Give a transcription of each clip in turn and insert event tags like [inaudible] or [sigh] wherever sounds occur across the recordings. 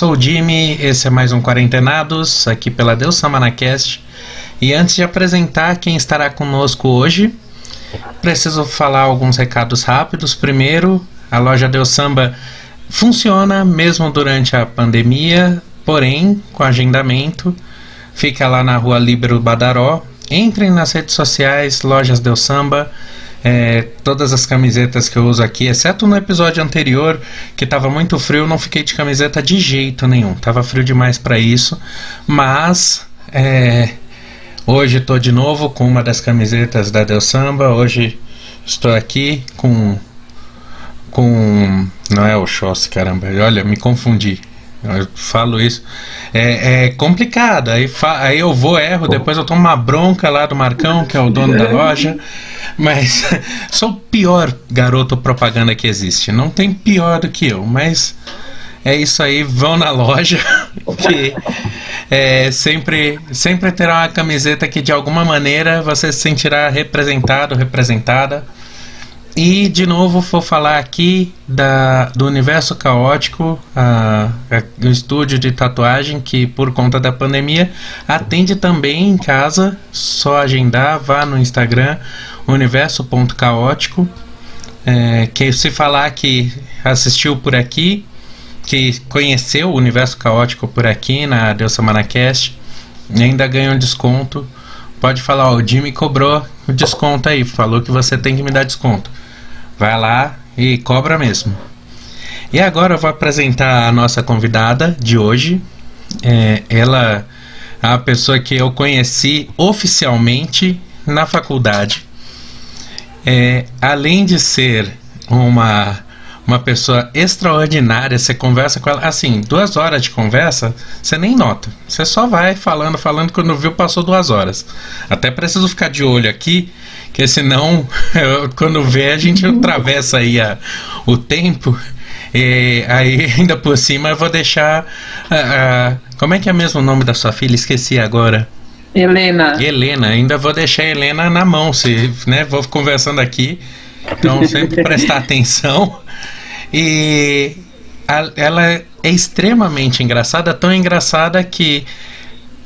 Sou o Jimmy, esse é mais um Quarentenados, aqui pela Deus Samanacast. E antes de apresentar quem estará conosco hoje, preciso falar alguns recados rápidos. Primeiro, a loja Deus Samba funciona mesmo durante a pandemia, porém com agendamento. Fica lá na rua Líbero Badaró. Entrem nas redes sociais, lojas Deus Samba. É, todas as camisetas que eu uso aqui, exceto no episódio anterior que estava muito frio, não fiquei de camiseta de jeito nenhum. Tava frio demais para isso, mas é, hoje estou de novo com uma das camisetas da Deus Samba. Hoje estou aqui com com não é o Chossi, caramba. Olha, me confundi. Eu falo isso. É, é complicado. Aí, fa- aí eu vou, erro, depois eu tomo uma bronca lá do Marcão, que é o dono da loja. Mas [laughs] sou o pior garoto propaganda que existe. Não tem pior do que eu, mas é isso aí. Vão na loja [laughs] que é, sempre, sempre terá uma camiseta que de alguma maneira você se sentirá representado, representada. E de novo vou falar aqui da, do Universo Caótico, a, a- o estúdio de tatuagem que por conta da pandemia atende também em casa. Só agendar, vá no Instagram universo.caótico. É, que se falar que assistiu por aqui, que conheceu o Universo Caótico por aqui na Deus Samanacast, ainda ganha um desconto. Pode falar, ó, o Jimmy cobrou o desconto aí, falou que você tem que me dar desconto. Vai lá e cobra mesmo. E agora eu vou apresentar a nossa convidada de hoje. É, ela é a pessoa que eu conheci oficialmente na faculdade. É, além de ser uma, uma pessoa extraordinária, você conversa com ela, assim, duas horas de conversa, você nem nota. Você só vai falando, falando, quando viu, passou duas horas. Até preciso ficar de olho aqui, que senão, [laughs] quando vê, a gente [laughs] atravessa aí a- o tempo. E aí, [laughs] ainda por cima, eu vou deixar. a- a- como é que é mesmo o nome da sua filha? Esqueci agora. Helena, Helena, ainda vou deixar a Helena na mão, se, né, vou conversando aqui, então sempre prestar atenção. E a- ela é extremamente engraçada, tão engraçada que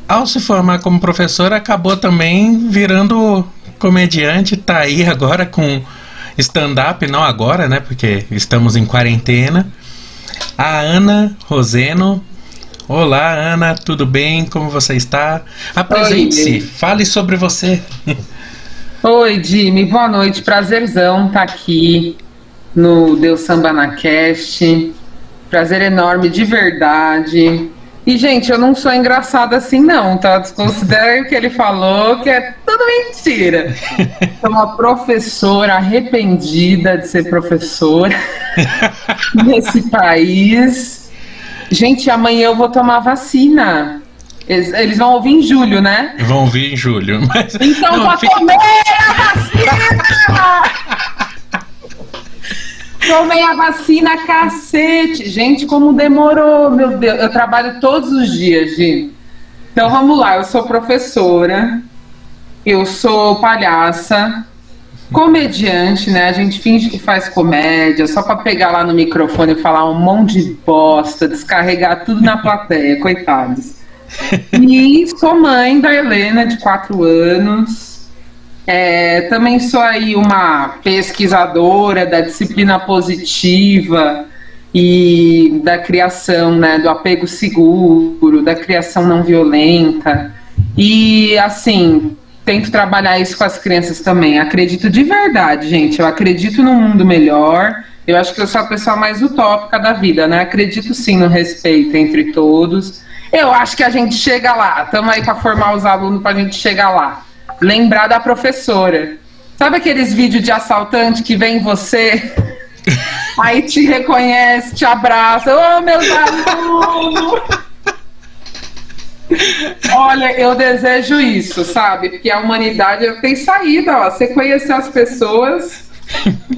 ao se formar como professora acabou também virando comediante, tá aí agora com stand-up, não agora, né, porque estamos em quarentena. A Ana Roseno. Olá, Ana, tudo bem? Como você está? Apresente-se, fale sobre você. oi Jimmy, boa noite, prazerzão estar aqui no Deus Samba na Cast, prazer enorme de verdade. E gente, eu não sou engraçada assim não, tá? Desconsidere o que ele falou, que é tudo mentira. [laughs] Sou uma professora arrependida de ser professora [laughs] nesse país. Gente, amanhã eu vou tomar vacina. Eles, eles vão ouvir em julho, né? Vão vir em julho. Mas, Então não, pra fique- comer a vacina! [laughs] Tomei a vacina, cacete! Gente, como demorou, meu Deus. Eu trabalho todos os dias, gente. Então vamos lá, eu sou professora, eu sou palhaça, comediante, né? A gente finge que faz comédia só pra pegar lá no microfone e falar um monte de bosta, descarregar tudo na plateia, coitados. E sou mãe da Helena, de 4 anos. É, também sou aí uma pesquisadora da disciplina positiva e da criação, né, do apego seguro, da criação não violenta. E assim, tento trabalhar isso com as crianças também. Acredito de verdade, gente. Eu acredito num mundo melhor. Eu acho que eu sou a pessoa mais utópica da vida, né? Acredito sim no respeito entre todos. Eu acho que a gente chega lá. Estamos aí para formar os alunos para a gente chegar lá. Lembrar da professora. Sabe aqueles vídeos de assaltante que vem você, [laughs] aí te reconhece, te abraça, ô meus alunos! Olha, eu desejo isso, sabe? Porque a humanidade tem saída, ó. Você conhecer as pessoas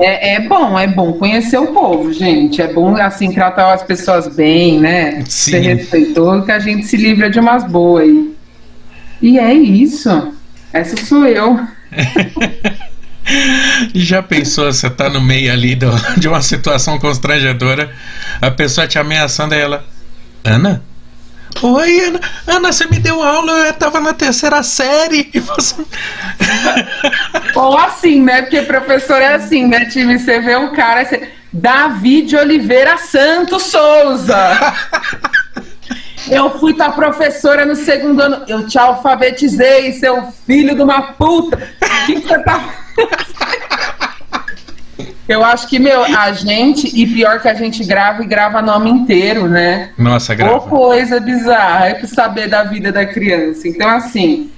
é, é bom, é bom conhecer o povo, gente. É bom, assim, tratar as pessoas bem, né? Sim. Ser respeitoso, que a gente se livra de umas boas. E é isso. Essa sou eu. [laughs] Já pensou, você tá no meio ali do, [laughs] de uma situação constrangedora, a pessoa te ameaçando e ela. Ana? Oi, Ana. Ana, você me deu aula, eu tava na terceira série. E você... [laughs] Ou assim, né? Porque professor é assim, né, time? Você vê um cara. Você... David Oliveira Santos Souza. Eu fui tua professora no segundo ano. Eu te alfabetizei, seu filho de uma puta. O que, você tá. Eu acho que, meu, a gente, e pior que a gente grava e grava nome inteiro, né? Nossa, grava. Ou coisa bizarra, é pra saber da vida da criança. Então, assim,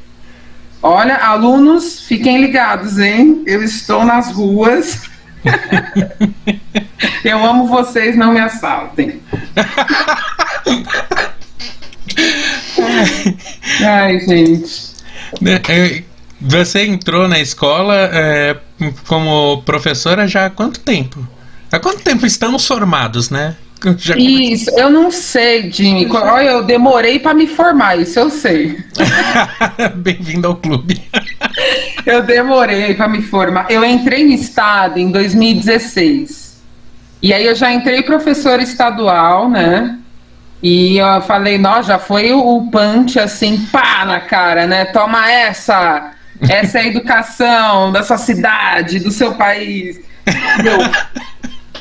olha, alunos, fiquem ligados, hein? Eu estou nas ruas. [laughs] Eu amo vocês, não me assaltem. [laughs] Ai, gente. É, você entrou na escola é, como professora já há quanto tempo? Há quanto tempo estamos formados, né? Já... Isso, eu não sei, Jimmy. Olha, eu demorei para me formar, isso eu sei. [laughs] Bem-vindo ao clube. eu demorei para me formar. Eu entrei no estado em 2016. E aí eu já entrei professora estadual, né? E eu falei, nossa, já foi o punch assim, pá na cara, né? Toma essa! Essa é a educação da sua cidade, do seu país. Meu,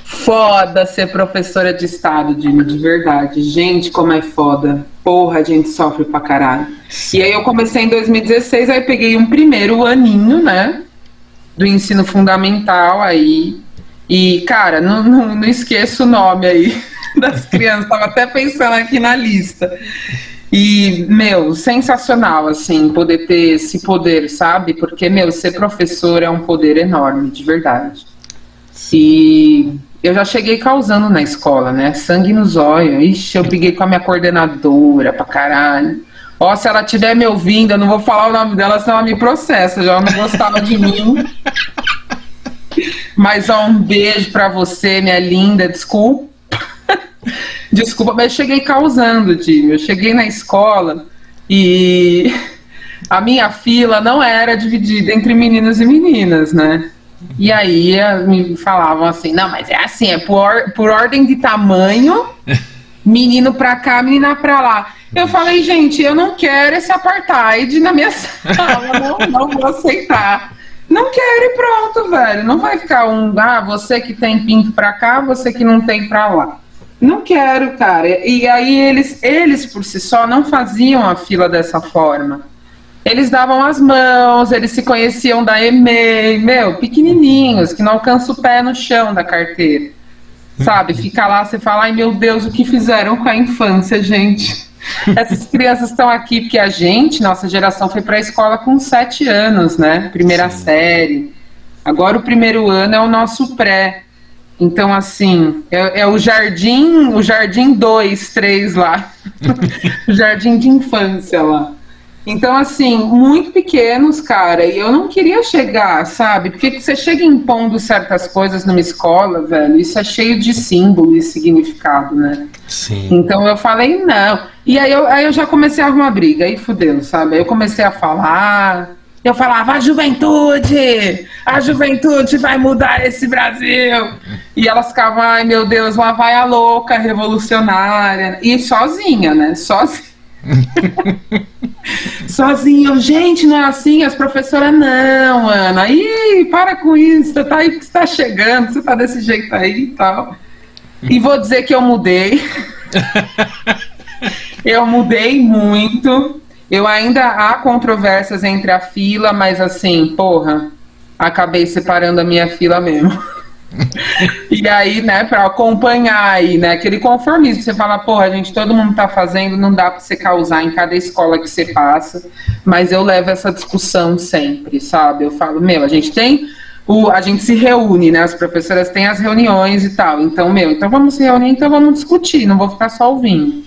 foda ser professora de estado, Jimmy, de verdade. Gente, como é foda. Porra, a gente sofre pra caralho. E aí eu comecei em 2016, aí peguei um primeiro aninho, né? Do ensino fundamental aí. E, cara, não, não, não esqueço o nome aí das crianças, tava até pensando aqui na lista. E, meu, sensacional, assim, poder ter esse poder, sabe? Porque, meu, ser professor é um poder enorme, de verdade. E eu já cheguei causando na escola, né? Sangue nos olhos. Ixi, eu briguei com a minha coordenadora pra caralho. Ó, se ela estiver me ouvindo, eu não vou falar o nome dela, senão ela me processa. Já não gostava de mim. Mas, ó, um beijo pra você, minha linda. Desculpa. Desculpa, mas eu cheguei causando, Jimmy. Eu cheguei na escola e [laughs] a minha fila não era dividida entre meninos e meninas, né? E aí me falavam assim, não, mas é assim, é por, por ordem de tamanho, [laughs] menino pra cá, menina pra lá. Eu falei, gente, eu não quero esse apartheid na minha [laughs] sala, não, não vou aceitar. Não quero e pronto, velho. Não vai ficar um, ah, você que tem pinto pra cá, você que não tem pra lá. Não quero, cara. E aí eles, eles por si só não faziam a fila dessa forma. Eles davam as mãos, eles se conheciam da EMEI, meu, pequenininhos, que não alcançam o pé no chão da carteira. Sabe? Fica lá, você fala, ai meu Deus, o que fizeram com a infância, gente? [laughs] Essas crianças estão aqui porque a gente, nossa geração, foi para a escola com sete anos, né? Primeira Sim. série. Agora o primeiro ano é o nosso pré. Então, assim, é, é, o jardim, o jardim 2, 3 lá. [laughs] o jardim de infância lá. Então, assim, muito pequenos, cara, e eu não queria chegar, sabe? Porque você chega impondo certas coisas numa escola, velho, isso é cheio de símbolo e significado, né? Sim. Então eu falei, não. E aí eu, aí eu já comecei a arrumar briga, aí fudeu, sabe? Aí eu comecei a falar, eu falava, a juventude, a juventude vai mudar esse Brasil. E elas ficavam, ai meu Deus, lá vai a louca revolucionária. E sozinha, né? [laughs] Sozinha. Sozinho, gente, não é assim, as professoras não, Ana. Ih, para com isso, você tá aí que está chegando, você tá desse jeito aí e tal. E vou dizer que eu mudei. [laughs] eu mudei muito. Eu ainda há controvérsias entre a fila, mas assim, porra, acabei separando a minha fila mesmo. [laughs] e aí, né, para acompanhar aí, né, aquele conformismo, você fala, porra, gente, todo mundo tá fazendo, não dá para você causar em cada escola que você passa, mas eu levo essa discussão sempre, sabe? Eu falo, meu, a gente tem o, a gente se reúne, né? As professoras têm as reuniões e tal. Então, meu, então vamos se reunir, então vamos discutir, não vou ficar só ouvindo.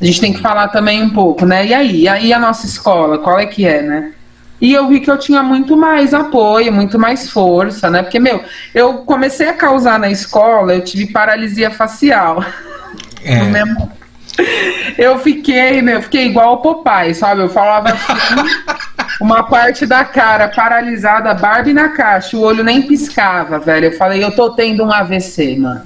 A gente tem que falar também um pouco, né? E aí? E aí a nossa escola, qual é que é, né? E eu vi que eu tinha muito mais apoio, muito mais força, né? Porque, meu, eu comecei a causar na escola, eu tive paralisia facial. É. [laughs] Eu fiquei, meu, eu fiquei igual o Popeye, sabe? Eu falava assim. [laughs] uma parte da cara paralisada, Barbie na caixa, o olho nem piscava, velho. Eu falei, eu tô tendo um AVC, mano.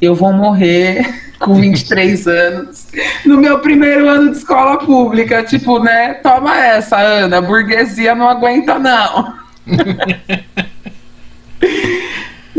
Eu vou morrer com 23 anos, no meu primeiro ano de escola pública. Tipo, né? Toma essa, Ana, burguesia não aguenta, não. [laughs]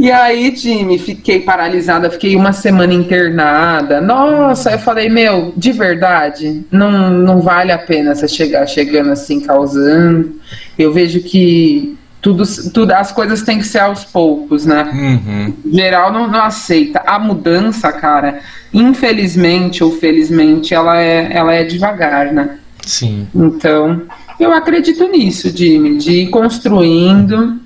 E aí, time, fiquei paralisada, fiquei uma semana internada. Nossa, eu falei, meu, de verdade, não, não vale a pena você chegar chegando assim, causando. Eu vejo que tudo, tudo as coisas têm que ser aos poucos, né? Uhum. Geral não, não aceita. A mudança, cara, infelizmente ou felizmente, ela é, ela é devagar, né? Sim. Então, eu acredito nisso, Jimmy, de ir construindo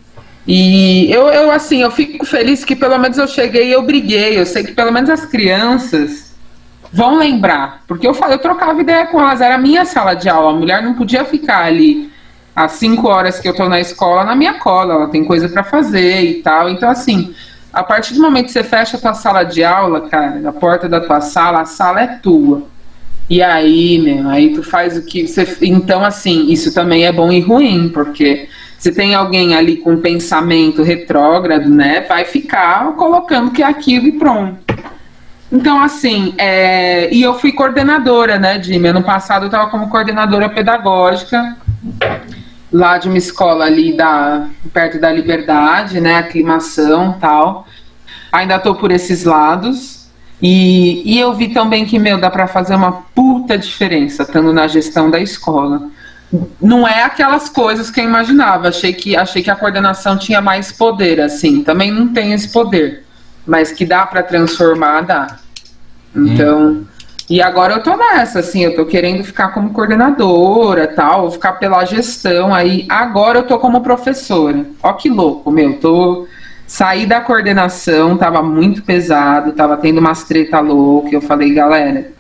e eu, eu, assim, eu fico feliz que pelo menos eu cheguei e eu briguei. Eu sei que pelo menos as crianças vão lembrar. Porque eu eu trocava ideia com elas, era a minha sala de aula. A mulher não podia ficar ali às cinco horas que eu tô na escola na minha cola, ela tem coisa para fazer e tal. Então, assim, a partir do momento que você fecha a tua sala de aula, cara, a porta da tua sala, a sala é tua. E aí, meu, aí tu faz o que você. Então, assim, isso também é bom e ruim, porque se tem alguém ali com pensamento retrógrado, né, vai ficar colocando que é aquilo e pronto. Então, assim, é... e eu fui coordenadora, né, Jimmy? Ano passado eu estava como coordenadora pedagógica lá de uma escola ali da, perto da Liberdade, né, aclimação tal. Ainda estou por esses lados. E, e eu vi também que, meu, dá para fazer uma puta diferença estando na gestão da escola não é aquelas coisas que eu imaginava. Achei que, achei que a coordenação tinha mais poder, assim. Também não tem esse poder. Mas que dá para transformar, dá. Então. Hum. E agora eu tô nessa, assim, eu tô querendo ficar como coordenadora tal, ficar pela gestão. Aí agora eu tô como professora. Ó que louco, meu. Tô. Saí da coordenação, tava muito pesado, tava tendo umas treta louca. Eu falei, galera,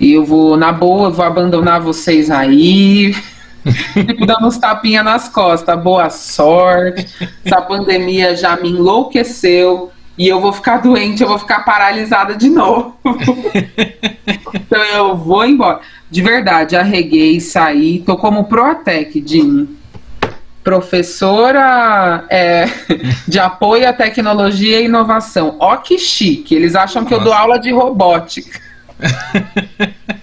eu vou, na boa, eu vou abandonar vocês aí [laughs] tipo, dando uns tapinhas nas costas. Boa sorte. Essa pandemia já me enlouqueceu. E eu vou ficar doente, eu vou ficar paralisada de novo. [laughs] então eu vou embora. De verdade, arreguei, saí. Tô como Proatec, Dini. Professora é, [laughs] de apoio à tecnologia e inovação. Ó, que chique. Eles acham Nossa. que eu dou aula de robótica. [laughs]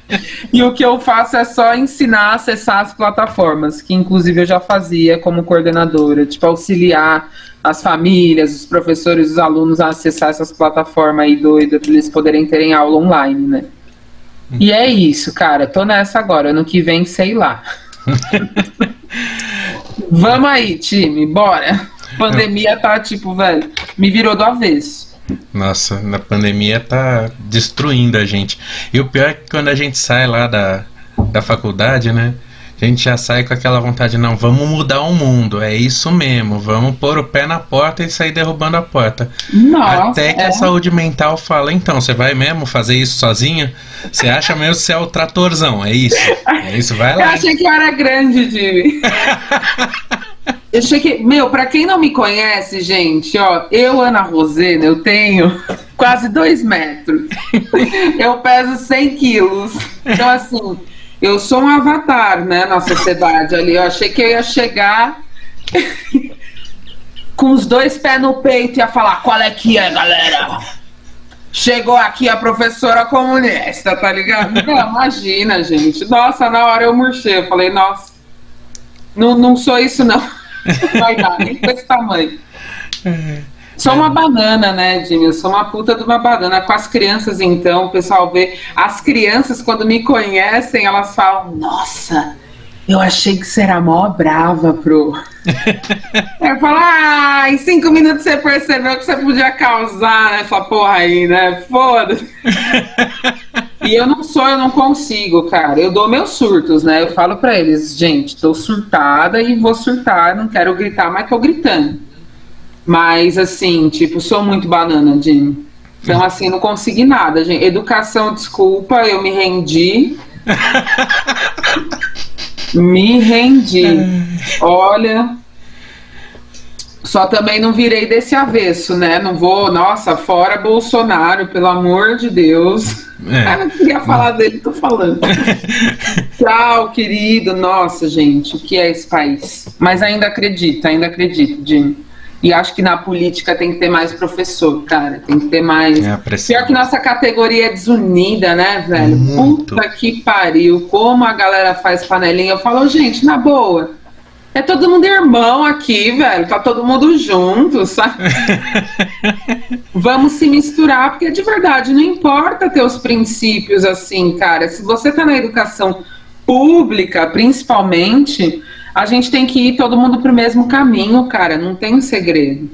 e o que eu faço é só ensinar a acessar as plataformas, que inclusive eu já fazia como coordenadora, tipo auxiliar as famílias, os professores, os alunos a acessar essas plataformas aí doidas para eles poderem terem aula online, né? E é isso, cara. Tô nessa agora. Ano que vem, sei lá. [laughs] Vamos aí, time. Bora. Pandemia tá tipo, velho, me virou do avesso. Nossa, na pandemia tá destruindo a gente. E o pior é que quando a gente sai lá da, da faculdade, né? A gente já sai com aquela vontade, não, vamos mudar o mundo, é isso mesmo, vamos pôr o pé na porta e sair derrubando a porta. Nossa, Até que é. a saúde mental fala, então, você vai mesmo fazer isso sozinho? Você acha mesmo que você é o tratorzão, é isso? É isso, vai lá. Eu achei que eu era grande, Jimmy. [laughs] Eu cheguei. Meu, pra quem não me conhece, gente, ó, eu, Ana Rosena, eu tenho quase dois metros. [laughs] Eu peso 100 quilos. Então, assim, eu sou um avatar, né, na sociedade ali. Eu achei que eu ia chegar [laughs] com os dois pés no peito e ia falar: qual é que é, galera? Chegou aqui a professora comunista, tá ligado? Não, imagina, gente. Nossa, na hora eu murchei. Eu falei, nossa, não, não sou isso, não. Vai dar, nem com esse tamanho. Sou uma banana, né, Jimmy? Eu sou uma puta de uma banana. Com as crianças, então, o pessoal vê. As crianças, quando me conhecem, elas falam: Nossa, eu achei que você era mó brava, pro. [laughs] eu falo: Ah, em cinco minutos você percebeu que você podia causar nessa porra aí, né? Foda-se. [laughs] E eu não sou, eu não consigo, cara. Eu dou meus surtos, né? Eu falo para eles, gente, tô surtada e vou surtar, não quero gritar, mas tô gritando. Mas assim, tipo, sou muito banana, Jim. Então, assim, não consegui nada, gente. Educação, desculpa, eu me rendi. [laughs] me rendi. Olha, Só também não virei desse avesso, né? Não vou, nossa, fora Bolsonaro, pelo amor de Deus. É. [laughs] Eu não queria falar dele, tô falando. [laughs] Tchau, querido. Nossa, gente, o que é esse país? Mas ainda acredito, ainda acredito, Jim. E acho que na política tem que ter mais professor, cara. Tem que ter mais. É Pior que nossa categoria é desunida, né, velho? Muito. Puta que pariu. Como a galera faz panelinha. Eu falo, gente, na boa. É todo mundo irmão aqui, velho. Tá todo mundo junto, sabe? [laughs] Vamos se misturar, porque de verdade não importa ter os princípios assim, cara. Se você tá na educação pública, principalmente, a gente tem que ir todo mundo pro mesmo caminho, cara. Não tem segredo.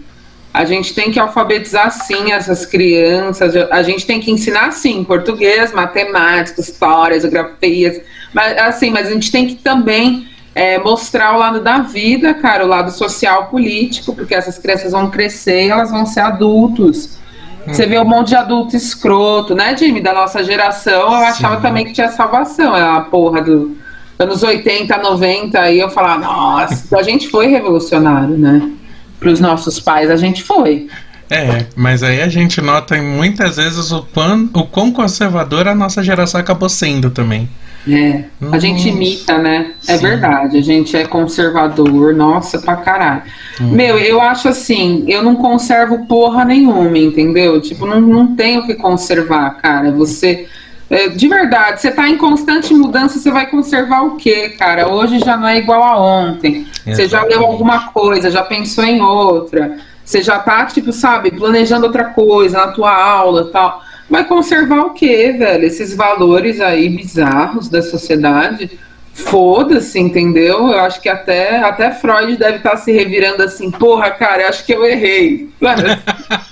A gente tem que alfabetizar sim essas crianças. A gente tem que ensinar sim português, matemática, história, geografias. Mas assim, mas a gente tem que também é, mostrar o lado da vida, cara, o lado social, político, porque essas crianças vão crescer e elas vão ser adultos. Você vê um monte de adulto escroto, né, Jimmy? Da nossa geração, eu achava também que tinha salvação. É a porra do anos 80, 90, aí eu falava, nossa, a gente foi revolucionário, né? Para os nossos pais, a gente foi. É, mas aí a gente nota muitas vezes o quão, o quão conservadora a nossa geração acabou sendo também. É, a gente imita, né? É Sim. verdade, a gente é conservador, nossa, pra caralho. Hum. Meu, eu acho assim, eu não conservo porra nenhuma, entendeu? Tipo, não, não tenho que conservar, cara. Você. É, de verdade, você tá em constante mudança, você vai conservar o quê, cara? Hoje já não é igual a ontem. Exatamente. Você já leu alguma coisa, já pensou em outra. Você já tá, tipo, sabe, planejando outra coisa na tua aula tal. Vai conservar o quê, velho? Esses valores aí bizarros da sociedade. Foda-se, entendeu? Eu acho que até, até Freud deve estar tá se revirando assim, porra, cara, eu acho que eu errei. [laughs]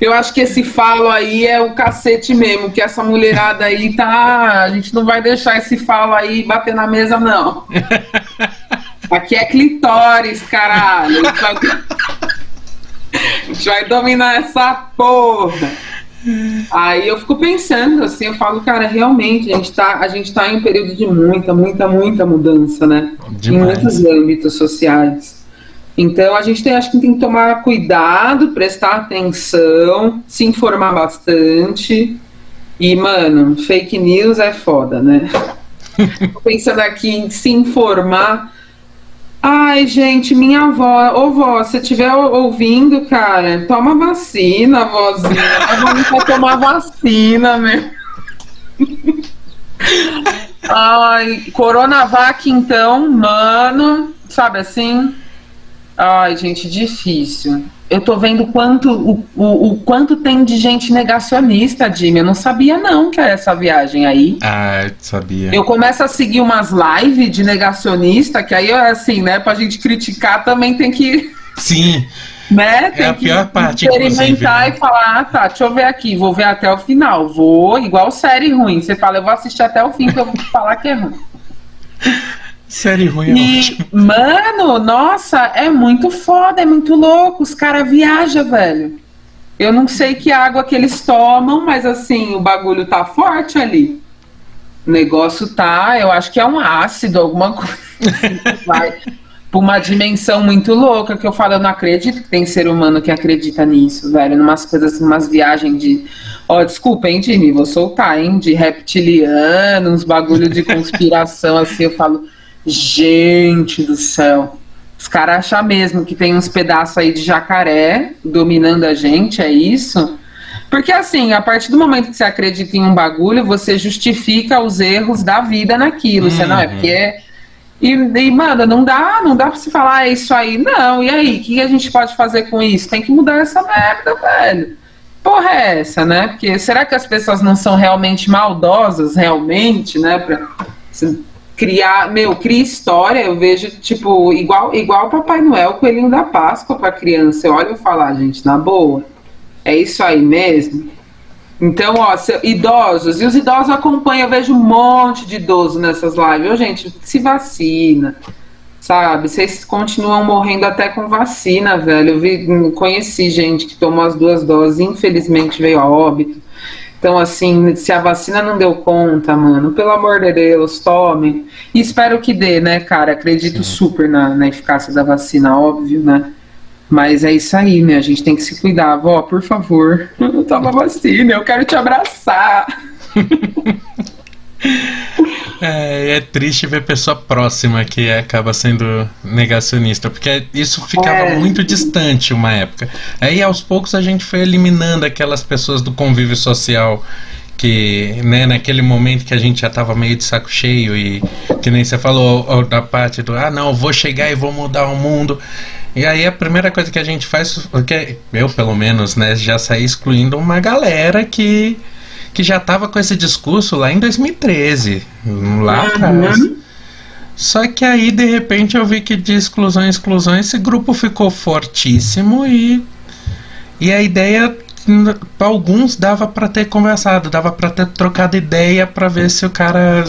Eu acho que esse falo aí é o cacete mesmo, que essa mulherada aí tá. A gente não vai deixar esse falo aí bater na mesa, não. [laughs] Aqui é clitóris, caralho. A gente vai dominar essa porra. Aí eu fico pensando, assim, eu falo, cara, realmente, a gente tá, a gente tá em um período de muita, muita, muita mudança, né? Demais. Em muitos âmbitos sociais. Então a gente tem, acho que tem que tomar cuidado, prestar atenção, se informar bastante. E, mano, fake news é foda, né? [laughs] Tô pensando aqui em se informar Ai, gente, minha avó, ô vó, se estiver ouvindo, cara, toma vacina, vozinha. A quer tomar vacina, né? Ai, Coronavac, então, mano, sabe assim? Ai, gente, difícil eu tô vendo quanto, o, o, o, quanto tem de gente negacionista, Jimmy. Eu não sabia, não, que era essa viagem aí. Ah, sabia. Eu começo a seguir umas lives de negacionista, que aí, assim, né, pra gente criticar também tem que. Sim. [laughs] Né? É tem a pior que parte, experimentar né? e falar, ah, tá, deixa eu ver aqui, vou ver até o final. Vou, igual série ruim. Você fala, eu vou assistir até o fim, que eu vou falar que é ruim. [laughs] Série ruim é e. Mano, nossa, é muito foda, é muito louco. Os caras viajam, velho. Eu não sei que água que eles tomam, mas assim, o bagulho tá forte ali. O negócio tá, eu acho que é um ácido, alguma coisa. [laughs] Assim, vai pra uma dimensão muito louca que eu falo, eu não acredito que tem ser humano que acredita nisso, velho. Numas coisas, umas viagens de. Ó, oh, desculpa, hein, Jimmy, vou soltar, hein? De reptiliano, uns bagulho de conspiração, assim, eu falo. Gente do céu. Os caras acham mesmo que tem uns pedaços aí de jacaré dominando a gente, é isso? Porque assim, a partir do momento que você acredita em um bagulho, você justifica os erros da vida naquilo. Uhum. Você não é uhum. porque é. E, e, mano, não dá, não dá pra se falar é isso aí. Não, e aí? O que a gente pode fazer com isso? Tem que mudar essa merda, velho. Porra é essa, né? Porque será que as pessoas não são realmente maldosas, realmente, né? Pra, criar, meu, cria história, eu vejo, tipo, igual igual Papai Noel, Coelhinho da Páscoa pra criança. Eu olho e falar, gente, na boa, é isso aí mesmo? Então, ó, se, idosos, e os idosos acompanham, eu vejo um monte de idoso nessas lives. Eu, gente, se vacina, sabe? Vocês continuam morrendo até com vacina, velho. Eu vi, conheci gente que tomou as duas doses, infelizmente veio a óbito. Então, assim, se a vacina não deu conta, mano, pelo amor de Deus, tome. E espero que dê, né, cara? Acredito Sim. super na, na eficácia da vacina, óbvio, né? Mas é isso aí, né? A gente tem que se cuidar. Vó, por favor, [laughs] toma vacina, eu quero te abraçar. [laughs] É, é, triste ver pessoa próxima que acaba sendo negacionista, porque isso ficava é. muito distante uma época. Aí aos poucos a gente foi eliminando aquelas pessoas do convívio social que, né, naquele momento que a gente já tava meio de saco cheio e que nem você falou da parte do ah, não, vou chegar e vou mudar o mundo. E aí a primeira coisa que a gente faz, porque eu pelo menos, né, já saí excluindo uma galera que que já estava com esse discurso lá em 2013, lá uhum. atrás. Só que aí, de repente, eu vi que de exclusão em exclusão esse grupo ficou fortíssimo e, e a ideia para alguns dava para ter conversado, dava para ter trocado ideia para ver se o cara,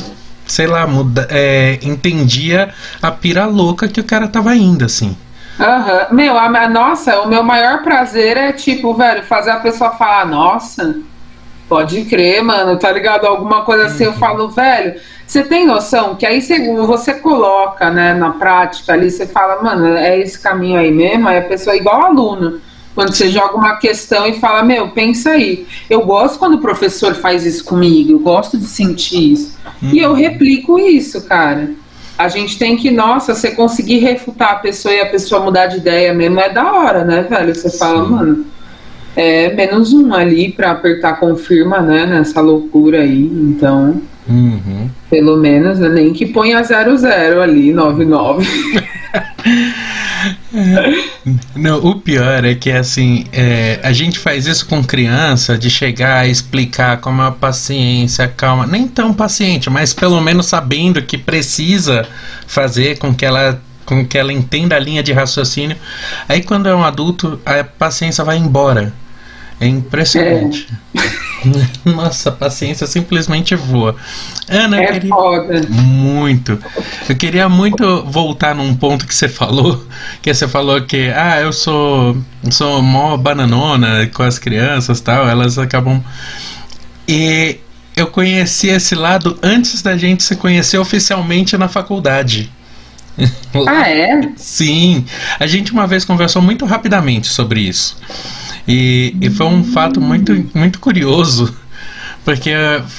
sei lá, muda, é, entendia a pira louca que o cara tava indo, assim. Uhum. Meu, a, nossa, o meu maior prazer é, tipo, velho, fazer a pessoa falar, nossa, Pode crer, mano, tá ligado? Alguma coisa assim, eu uhum. falo, velho, você tem noção que aí você, você coloca, né, na prática ali, você fala, mano, é esse caminho aí mesmo, aí a pessoa é igual aluno. Quando você joga uma questão e fala, meu, pensa aí. Eu gosto quando o professor faz isso comigo, eu gosto de sentir isso. E eu uhum. replico isso, cara. A gente tem que, nossa, você conseguir refutar a pessoa e a pessoa mudar de ideia mesmo é da hora, né, velho? Você fala, mano é menos um ali para apertar confirma, né? Nessa loucura aí. Então, uhum. pelo menos, né, nem que ponha 00 ali, 99. [laughs] Não, o pior é que assim, é, a gente faz isso com criança, de chegar e explicar como é a paciência, calma, nem tão paciente, mas pelo menos sabendo que precisa fazer com que ela com que ela entenda a linha de raciocínio. Aí quando é um adulto, a paciência vai embora. É impressionante. É. [laughs] Nossa, a paciência simplesmente voa. Ana, é queria... foda. Muito. Eu queria muito voltar num ponto que você falou, que você falou que, ah, eu sou, sou mó bananona com as crianças tal, elas acabam. E eu conheci esse lado antes da gente se conhecer oficialmente na faculdade. Ah, é? Sim. A gente uma vez conversou muito rapidamente sobre isso. E, e foi um fato muito, muito curioso, porque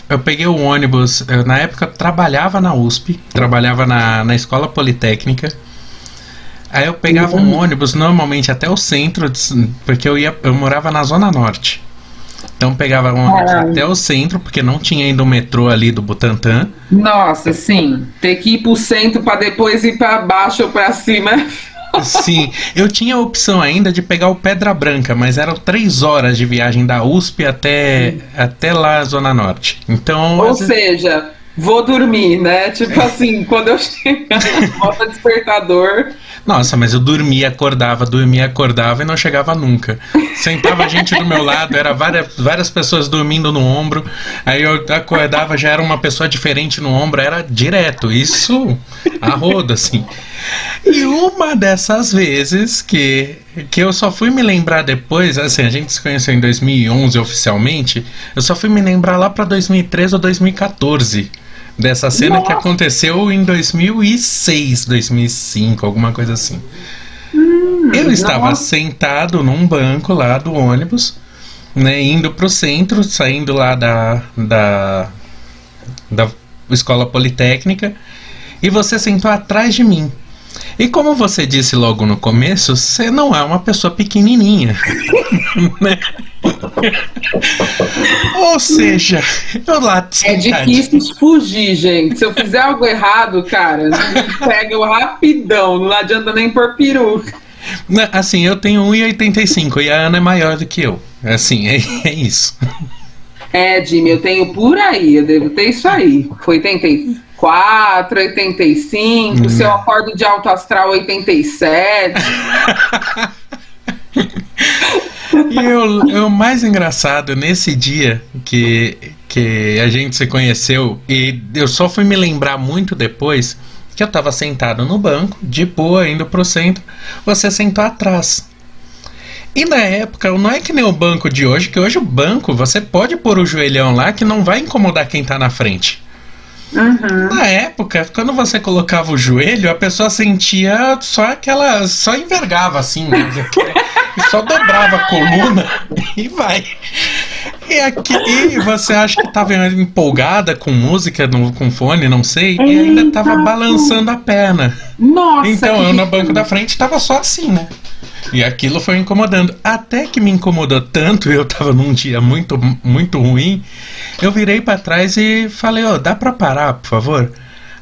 eu peguei o ônibus, eu, na época eu trabalhava na USP, trabalhava na, na escola politécnica. Aí eu pegava um ônibus normalmente até o centro, porque eu ia, eu morava na zona norte. Então pegava ônibus até o centro, porque não tinha ainda o metrô ali do Butantã. Nossa, sim. Ter que ir pro centro para depois ir para baixo ou para cima. [laughs] Sim, eu tinha a opção ainda de pegar o Pedra Branca, mas eram três horas de viagem da USP até, até lá, Zona Norte. Então. Ou seja, vou dormir, né? Tipo assim, quando eu chegar, [laughs] bota despertador. Nossa, mas eu dormia, acordava, dormia, acordava e não chegava nunca. Sentava gente do meu lado, era várias, várias pessoas dormindo no ombro. Aí eu acordava, já era uma pessoa diferente no ombro, era direto. Isso a roda, assim. E uma dessas vezes que, que eu só fui me lembrar depois, assim, a gente se conheceu em 2011 oficialmente, eu só fui me lembrar lá para 2013 ou 2014 dessa cena Nossa. que aconteceu em 2006, 2005, alguma coisa assim. Hum, eu estava nossa. sentado num banco lá do ônibus, né, indo pro centro, saindo lá da, da, da escola politécnica, e você sentou atrás de mim. E como você disse logo no começo, você não é uma pessoa pequenininha. [laughs] né? Ou seja, eu lá É difícil fugir, gente. Se eu fizer algo errado, cara, pega eu rapidão, não adianta nem pôr peruca. Né, assim, eu tenho 1,85 e a Ana é maior do que eu. Assim, é, é isso. É, Jimmy, eu tenho por aí, eu devo ter isso aí. Foi 84, 85, hum. se eu acordo de alto astral 87. [laughs] e o, o mais engraçado nesse dia que, que a gente se conheceu, e eu só fui me lembrar muito depois que eu estava sentado no banco, de boa, indo pro centro, você sentou atrás. E na época, não é que nem o banco de hoje, que hoje o banco você pode pôr o joelhão lá que não vai incomodar quem tá na frente. Uhum. Na época, quando você colocava o joelho, a pessoa sentia só aquela. só envergava assim, né? [laughs] Só dobrava a coluna [laughs] e vai. E aqui você acha que tava empolgada com música, no, com fone, não sei, e ainda tava Eita. balançando a perna. Nossa! Então eu no banco da frente tava só assim, né? E aquilo foi incomodando. Até que me incomodou tanto, eu tava num dia muito, muito ruim. Eu virei pra trás e falei, ó, dá pra parar, por favor?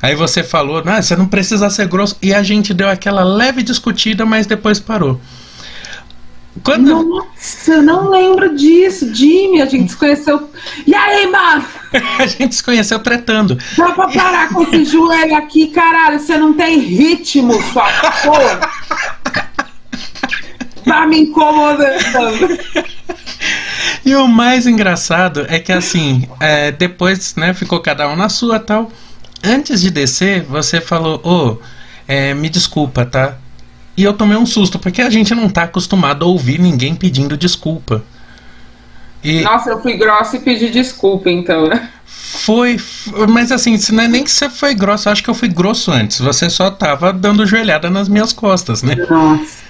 Aí você falou, não, você não precisa ser grosso. E a gente deu aquela leve discutida, mas depois parou. Quando. Nossa, eu não lembro disso, Jimmy. A gente se conheceu. E aí, mano? [laughs] a gente se conheceu tretando. Dá pra parar com esse joelho aqui, caralho? Você não tem ritmo, sua porra. [laughs] Tá me incomodando. E o mais engraçado é que assim, é, depois, né, ficou cada um na sua tal. Antes de descer, você falou, ô, é, me desculpa, tá? E eu tomei um susto, porque a gente não tá acostumado a ouvir ninguém pedindo desculpa. E Nossa, eu fui grossa e pedi desculpa, então, né? foi, mas assim, não é nem que você foi grosso, eu acho que eu fui grosso antes. Você só tava dando joelhada nas minhas costas, né? Nossa.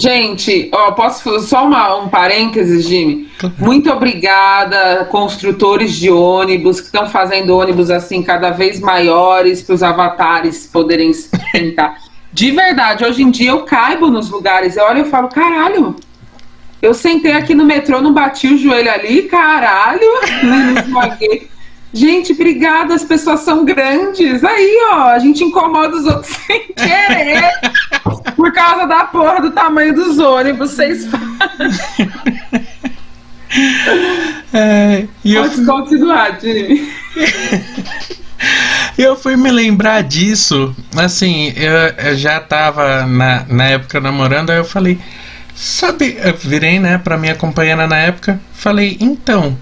Gente, ó, posso fazer só uma, um parênteses, Jimmy? Muito obrigada, construtores de ônibus que estão fazendo ônibus assim cada vez maiores para os avatares poderem sentar. De verdade, hoje em dia eu caibo nos lugares, eu olho e falo, caralho, eu sentei aqui no metrô, não bati o joelho ali, caralho, [laughs] não esmaguei. Gente, obrigada, as pessoas são grandes. Aí, ó, a gente incomoda os outros [laughs] sem querer. Por causa da porra do tamanho dos ônibus, vocês é, e eu Pode continuar, Jimmy. [laughs] Eu fui me lembrar disso, assim, eu, eu já tava na, na época namorando, aí eu falei, sabe, eu virei, né, pra minha companheira na época, falei, então,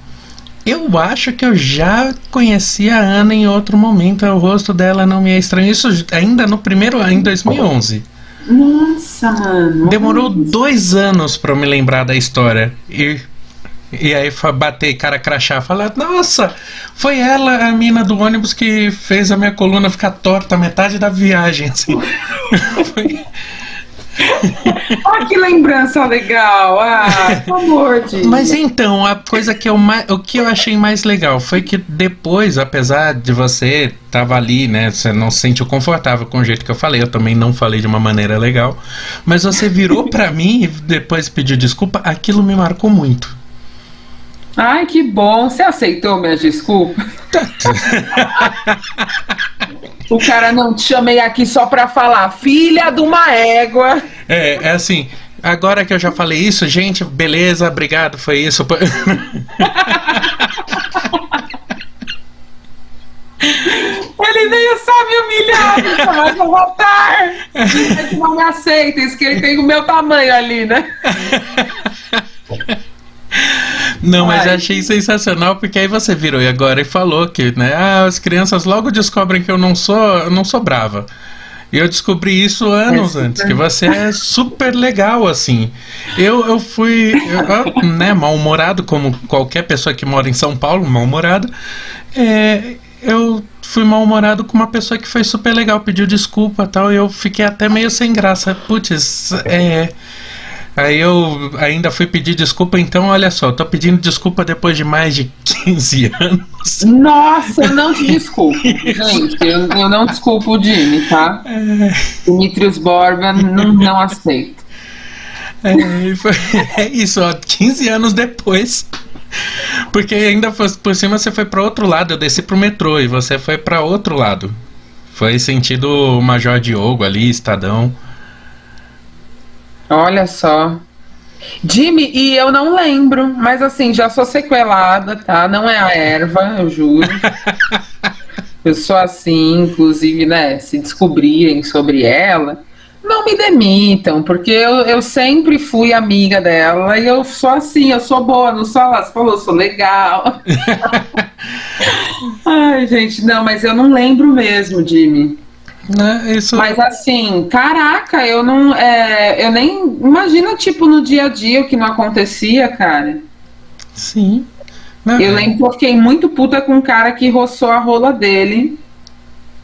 eu acho que eu já conheci a Ana em outro momento, o rosto dela não me é estranho, isso ainda no primeiro ano, em 2011. Nossa, mano. Demorou dois anos pra eu me lembrar da história. E, e aí bater cara crachá, falar, nossa, foi ela, a mina do ônibus, que fez a minha coluna ficar torta metade da viagem. Assim. [laughs] Foi- Olha que lembrança legal. Ah, Jimmy. Mas então, a coisa que eu mais, o que eu achei mais legal foi que depois, apesar de você tava ali, né, você não se sentiu confortável com o jeito que eu falei, eu também não falei de uma maneira legal, mas você virou [laughs] pra mim e depois pediu desculpa, aquilo me marcou muito. Ai, que bom. Você aceitou minhas desculpas? [laughs] o cara não te chamei aqui só pra falar, filha de uma égua. É, é assim, agora que eu já falei isso, gente, beleza, obrigado, foi isso. [laughs] Ele veio só me humilhar, mas eu vou voltar. Dizer que não me aceita, isso que ele tem o meu tamanho ali, né? [laughs] Não, mas Ai. achei sensacional porque aí você virou e agora e falou que, né, ah, as crianças logo descobrem que eu não sou, eu não sou brava. E eu descobri isso anos É antes, que você é super legal, assim. Eu, eu fui, eu, né, mal-humorado, como qualquer pessoa que mora em São Paulo, mal-humorado. É, eu fui mal-humorado com uma pessoa que foi super legal, pediu desculpa e tal, e eu fiquei até meio sem graça. Putz, é. Aí eu ainda fui pedir desculpa, então olha só, eu tô pedindo desculpa depois de mais de 15 anos. Nossa, eu não te desculpo. Gente, eu, eu não desculpo o Jimmy, tá? Dimitrios Borba não, não aceito. É, e foi- [laughs] é isso, ó, 15 anos depois. Porque ainda foi- por cima você foi para outro lado, eu desci pro metrô e você foi para outro lado. Foi sentido Major Diogo ali, Estadão. Olha só. Jimmy, e eu não lembro, mas assim, já sou sequelada, tá? Não é a erva, eu juro. [laughs] eu sou assim, inclusive, né? Se descobrirem sobre ela, não me demitam, porque eu, eu sempre fui amiga dela e eu sou assim, eu sou boa, não sou ela, você falou, eu sou legal. [laughs] Ai, gente, não, mas eu não lembro mesmo, Jimmy. Né? Isso... Mas assim, caraca, eu não. É, eu nem. Imagina, tipo, no dia a dia o que não acontecia, cara. Sim. Não, eu lembro que eu fiquei muito puta com um cara que roçou a rola dele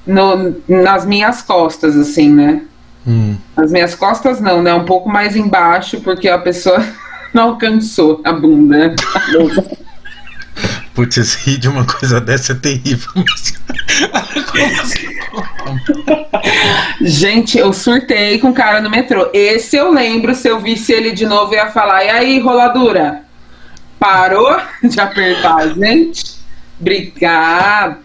no, nas minhas costas, assim, né? Hum. As minhas costas não, né? Um pouco mais embaixo, porque a pessoa [laughs] não alcançou a bunda. [laughs] Putz, rir de uma coisa dessa é terrível. Gente, eu surtei com o cara no metrô. Esse eu lembro, se eu visse ele de novo, eu ia falar: e aí, roladura? Parou de apertar gente? Obrigado.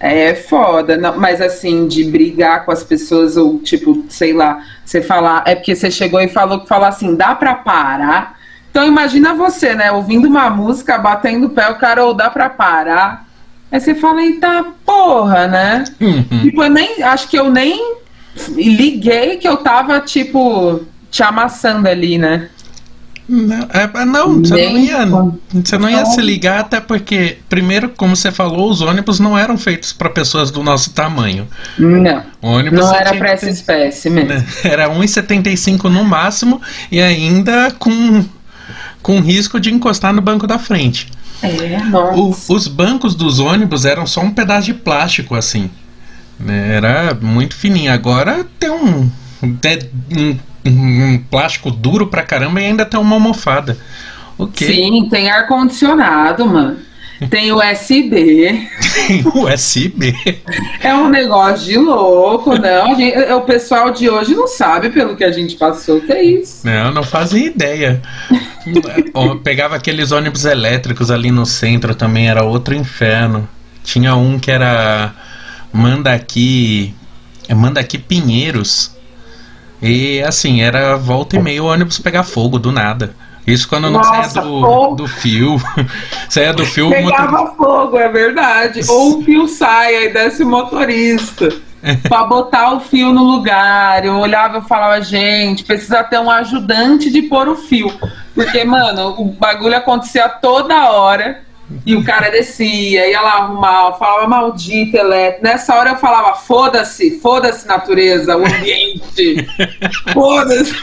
É foda, não, mas assim, de brigar com as pessoas, ou tipo, sei lá, você falar, é porque você chegou e falou que falou assim, dá pra parar. Então imagina você, né, ouvindo uma música, batendo o pé, o cara, ou dá pra parar. Aí você fala, eita porra, né? Uhum. Tipo, eu nem, acho que eu nem liguei que eu tava, tipo, te amassando ali, né? Não, é, não, você não ia, você não ia se ligar até porque, primeiro, como você falou, os ônibus não eram feitos para pessoas do nosso tamanho. Não. ônibus não era para essa espécie mesmo. Né, [laughs] era 1,75 no máximo e ainda com com risco de encostar no banco da frente. É. O, os bancos dos ônibus eram só um pedaço de plástico assim. Né, era muito fininho. Agora tem um, um um plástico duro pra caramba e ainda tem uma almofada. Okay. Sim, tem ar-condicionado, mano. Tem USB. Tem USB. É um negócio de louco, não. Gente, o pessoal de hoje não sabe pelo que a gente passou, que é isso. Não, não fazem ideia. pegava aqueles ônibus elétricos ali no centro também, era outro inferno. Tinha um que era Manda aqui. Manda aqui Pinheiros. E assim, era volta e meia o ônibus pegar fogo do nada. Isso quando não saia do, do fio. [laughs] saia do fio. Pegava motor... fogo, é verdade. Ou o fio sai, e desce o motorista. [laughs] pra botar o fio no lugar. Eu olhava e falava, gente, precisa ter um ajudante de pôr o fio. Porque, mano, o bagulho acontecia toda hora. E o cara descia, ia lá arrumar, falava maldito elétrico. Nessa hora eu falava, foda-se, foda-se natureza, o ambiente. [laughs] foda-se.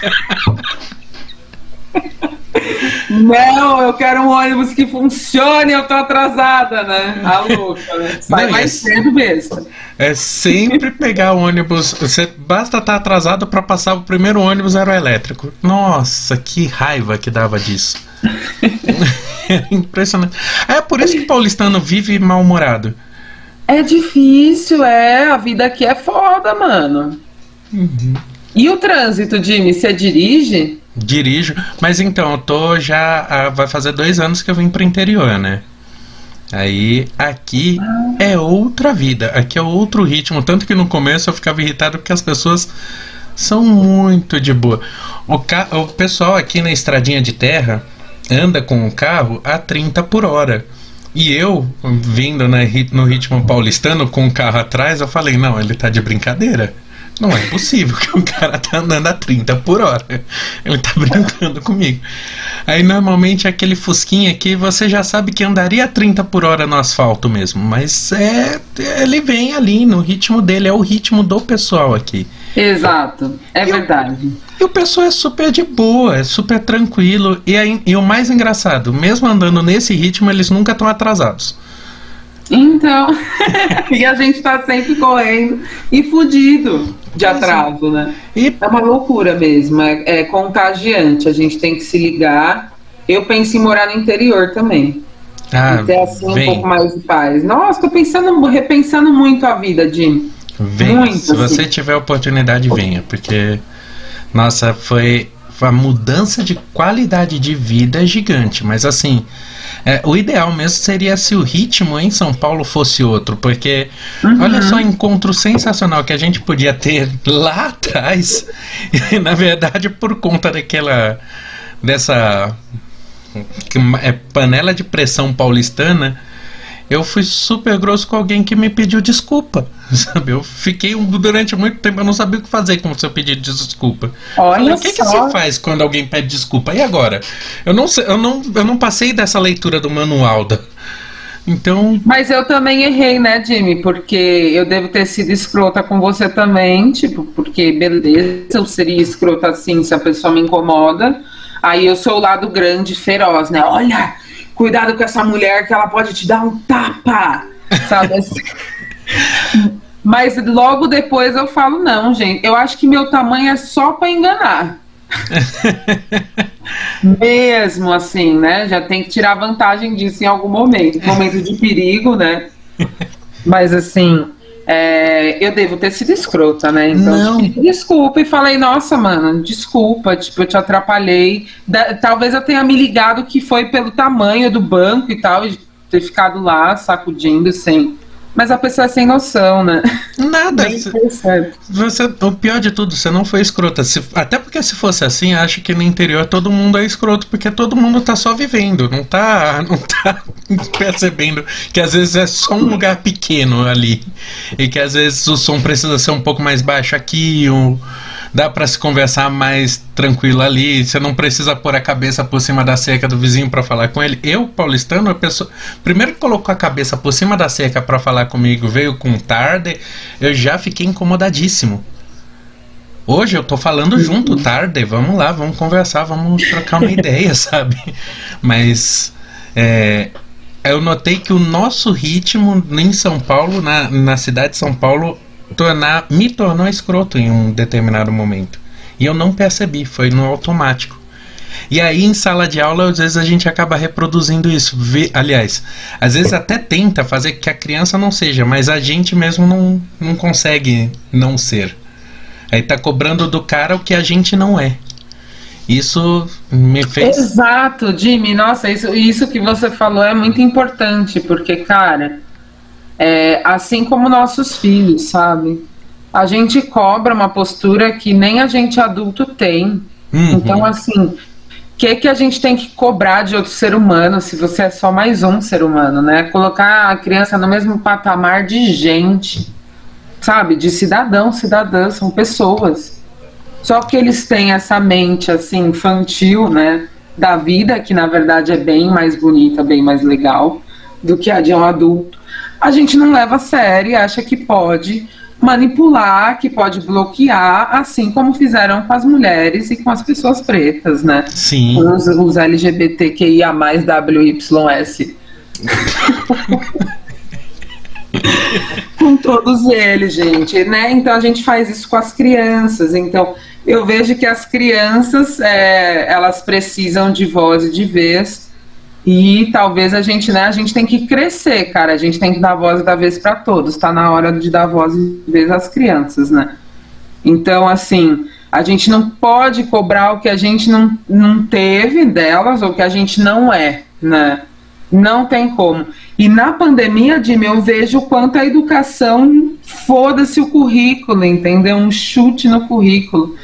Não, eu quero um ônibus que funcione, eu tô atrasada, né? A louca, né? Sai Não, mais é, cedo mesmo. É sempre pegar o ônibus. Você basta estar tá atrasado para passar o primeiro ônibus aeroelétrico. Nossa, que raiva que dava disso. é [laughs] impressionante. É por isso que o paulistano vive mal-humorado. É difícil, é. A vida aqui é foda, mano. Uhum. E o trânsito, Jimmy? Você dirige? Dirijo, mas então, eu tô já. Ah, vai fazer dois anos que eu vim pro interior, né? Aí aqui é outra vida, aqui é outro ritmo. Tanto que no começo eu ficava irritado porque as pessoas são muito de boa. O, ca... o pessoal aqui na estradinha de terra anda com o carro a 30 por hora. E eu, vindo na, no ritmo paulistano com o carro atrás, eu falei: não, ele tá de brincadeira. Não é possível que o cara tá andando a 30 por hora. Ele tá brincando comigo. Aí normalmente aquele fusquinha aqui você já sabe que andaria a 30 por hora no asfalto mesmo. Mas é. Ele vem ali no ritmo dele, é o ritmo do pessoal aqui. Exato, é e verdade. O, e o pessoal é super de boa, é super tranquilo. E, aí, e o mais engraçado, mesmo andando nesse ritmo, eles nunca estão atrasados. Então, [laughs] e a gente tá sempre correndo e fudido de atraso, né? E... É uma loucura mesmo, é, é, contagiante. A gente tem que se ligar. Eu penso em morar no interior também. Ah, e ter assim vem. um pouco mais de paz. Nossa, tô pensando, repensando muito a vida, Jim. Venha. Muito, se assim. você tiver oportunidade, venha, porque nossa, foi a mudança de qualidade de vida é gigante, mas assim, é, o ideal mesmo seria se o ritmo em São Paulo fosse outro, porque uhum. olha só o encontro sensacional que a gente podia ter lá [laughs] atrás, e na verdade por conta daquela dessa é, panela de pressão paulistana eu fui super grosso com alguém que me pediu desculpa. [laughs] Sabe? Eu fiquei durante muito tempo, eu não sabia o que fazer com o seu pedido de desculpa. Olha o que, que você faz quando alguém pede desculpa? E agora? Eu não, eu, não, eu não passei dessa leitura do manual da, [laughs] Então. Mas eu também errei, né, Jimmy? Porque eu devo ter sido escrota com você também, tipo, porque beleza, eu seria escrota assim se a pessoa me incomoda. Aí eu sou o lado grande, feroz, né? Olha, cuidado com essa mulher que ela pode te dar um tapa, sabe? [laughs] Assim. Mas logo depois eu falo, não, gente, eu acho que meu tamanho é só para enganar. [laughs] Mesmo assim, né? Já tem que tirar vantagem disso em algum momento. Momento de perigo, né? [laughs] Mas assim, é, eu devo ter sido escrota, né? Então, tipo, desculpa e falei, nossa, mano, desculpa, tipo, eu te atrapalhei. Da, talvez eu tenha me ligado que foi pelo tamanho do banco e tal, e ter ficado lá sacudindo sem mas a pessoa é sem noção, né? Nada. Você, o pior de tudo, você não foi escrota. Se, até porque se fosse assim, acho que no interior todo mundo é escroto, porque todo mundo tá só vivendo, não tá, [laughs] não tá percebendo que às vezes é só um lugar pequeno ali. E que às vezes o som precisa ser um pouco mais baixo aqui, um dá para se conversar mais tranquilo ali. Você não precisa pôr a cabeça por cima da cerca do vizinho para falar com ele. Eu, paulistano, a pessoa primeiro que colocou a cabeça por cima da cerca para falar comigo, veio com tarde, eu já fiquei incomodadíssimo. Hoje eu tô falando junto, tarde, vamos lá, vamos conversar, vamos trocar uma ideia, [laughs] sabe? Mas é, eu notei que o nosso ritmo em São Paulo, na, na cidade de São Paulo, tornar, me tornou escroto em um determinado momento. E eu não percebi, foi no automático. E aí em sala de aula, às vezes a gente acaba reproduzindo isso. Vê, aliás, às vezes até tenta fazer que a criança não seja, mas a gente mesmo não, não consegue não ser. Aí tá cobrando do cara o que a gente não é. Isso me fez. Exato, Jimmy. Nossa, isso, isso que você falou é muito importante, porque, cara, é, assim como nossos filhos, sabe? A gente cobra uma postura que nem a gente adulto tem. Uhum. Então, assim, o que, que a gente tem que cobrar de outro ser humano se você é só mais um ser humano, né? Colocar a criança no mesmo patamar de gente, sabe? De cidadão, cidadã, são pessoas. Só que eles têm essa mente, assim, infantil, né? Da vida, que na verdade é bem mais bonita, bem mais legal do que a de um adulto a gente não leva a sério e acha que pode manipular, que pode bloquear, assim como fizeram com as mulheres e com as pessoas pretas, né? Sim. Os, os LGBTQIA+, WYS. [laughs] com todos eles, gente, né? Então a gente faz isso com as crianças. Então eu vejo que as crianças é, elas precisam de voz e de vez e talvez a gente, né, a gente tem que crescer, cara. A gente tem que dar voz da vez para todos. Está na hora de dar voz e vez às crianças, né? Então, assim, a gente não pode cobrar o que a gente não, não teve delas ou que a gente não é, né? Não tem como. E na pandemia, Jimmy, eu vejo o quanto a educação foda-se o currículo, entendeu? Um chute no currículo.